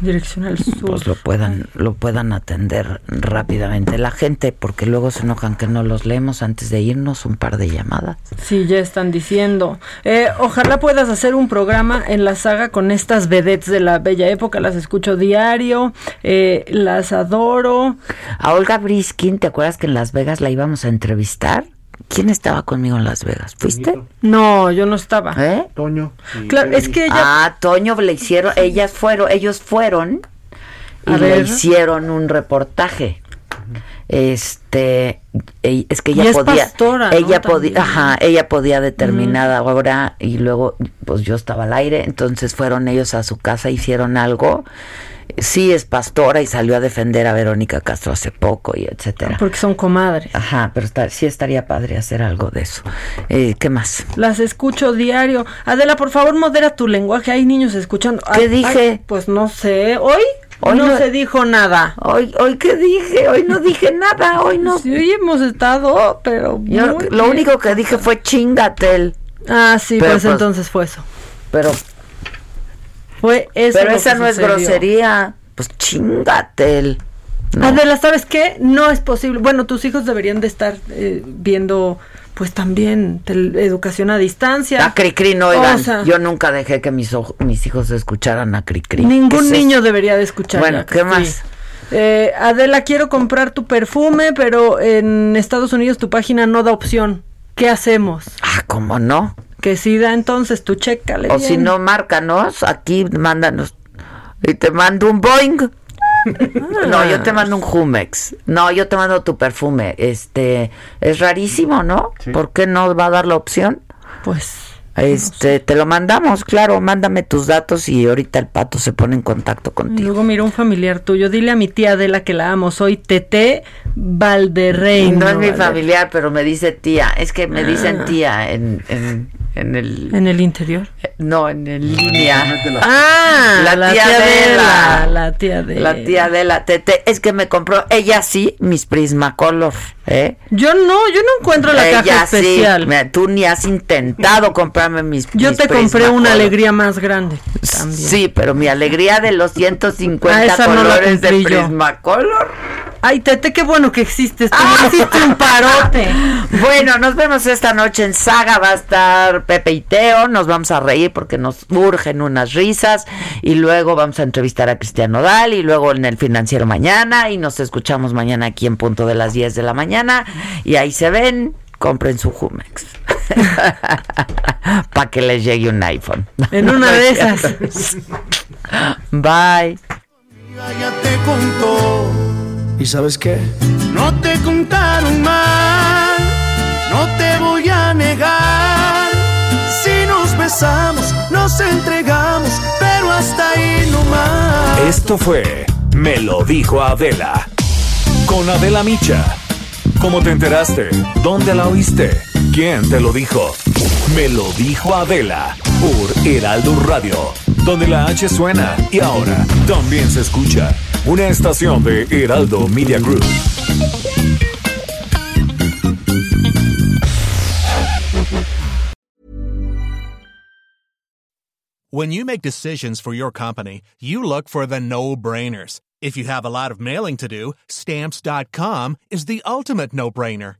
dirección al sur. Pues lo puedan, lo puedan atender rápidamente la gente, porque luego se enojan que no los leemos antes de irnos un par de llamadas. Sí, ya están diciendo. Eh, ojalá puedas hacer un programa en la saga con estas vedettes de la bella época, las escucho diario, eh, las adoro. A Olga Briskin, ¿te acuerdas que en Las Vegas la íbamos a entrevistar? ¿Quién estaba conmigo en Las Vegas? ¿Fuiste? No, yo no estaba. ¿Eh? Toño. Claro, es que ella... Ah, Toño le hicieron, ellas fueron, ellos fueron y le hicieron un reportaje. Este, es que ella podía, ella podía, ajá, ella podía determinada hora y luego, pues yo estaba al aire, entonces fueron ellos a su casa, hicieron algo sí es pastora y salió a defender a Verónica Castro hace poco y etcétera. Porque son comadres. Ajá, pero sí estaría padre hacer algo de eso. Eh, ¿Qué más? Las escucho diario. Adela, por favor, modera tu lenguaje. Hay niños escuchando. ¿Qué dije? pues no sé. ¿Hoy? Hoy no, se dijo nada. Hoy, hoy qué dije, hoy no dije nada, hoy no. Sí, hoy hemos estado, pero lo único que dije fue chingatel. Ah, sí, pues, pues, entonces fue eso. Pero fue eso. Pero esa no es grosería. Pues chingatel. Adela, ¿sabes qué? No es posible. Bueno, tus hijos deberían de estar eh, viendo pues también educación a distancia. A Cricri no, oigan, yo nunca dejé que mis, mis hijos escucharan a Cricri. Ningún niño debería de escuchar. Bueno, ¿qué más? Eh, Adela, quiero comprar tu perfume, pero en Estados Unidos tu página no da opción. ¿Qué hacemos? Ah, ¿cómo no? Que si da entonces tú chécale. O si no, márcanos, aquí mándanos. Y te mando un Boeing. No, yo te mando un Jumex. No, yo te mando tu perfume. Este, es rarísimo, ¿no? ¿Por qué no va a dar la opción? Pues este, te lo mandamos, claro, mándame tus datos y ahorita el pato se pone en contacto contigo. Luego mira un familiar tuyo, dile a mi tía Adela que la amo, soy Tete Valderreino. No es mi familiar, pero me dice tía, es que me dicen ah. tía en, en, en el... ¿En el interior? Eh, no, en el línea. Ah, la, tía, Adela. La tía Adela. La tía Adela, Tete, es que me compró, ella sí, mis Prismacolor, ¿eh? Yo no, yo no encuentro la caja especial. tú ni has intentado comprarme mis Yo te compré una alegría más grande también. Sí, pero mi alegría de los 150 ah, colores de Prismacolor. Ay, Tete, qué bueno que existes. Tú hiciste un parote. Bueno, nos vemos esta noche en Saga. Va a estar Pepe y Teo. Nos vamos a reír porque nos urgen unas risas. Y luego vamos a entrevistar a Cristiano Dal. Y luego en el financiero mañana. Y nos escuchamos mañana aquí en punto de las 10 de la mañana. Y ahí se ven. Compren su Jumex. Para que les llegue un iPhone. En una de esas. Bye. Ya te contó ¿Y sabes qué? No te contaron mal, no te voy a negar. Si nos besamos, nos entregamos, pero hasta ahí no más. Esto fue Me lo dijo Adela. Con Adela Micha. ¿Cómo te enteraste? ¿Dónde la oíste? ¿Quién te lo dijo? Me lo dijo Adela por Heraldo Radio, donde la H suena y ahora también se escucha una estación de Heraldo Media Group. When you make decisions for your company, you look for the no-brainers. If you have a lot of mailing to do, stamps.com is the ultimate no-brainer.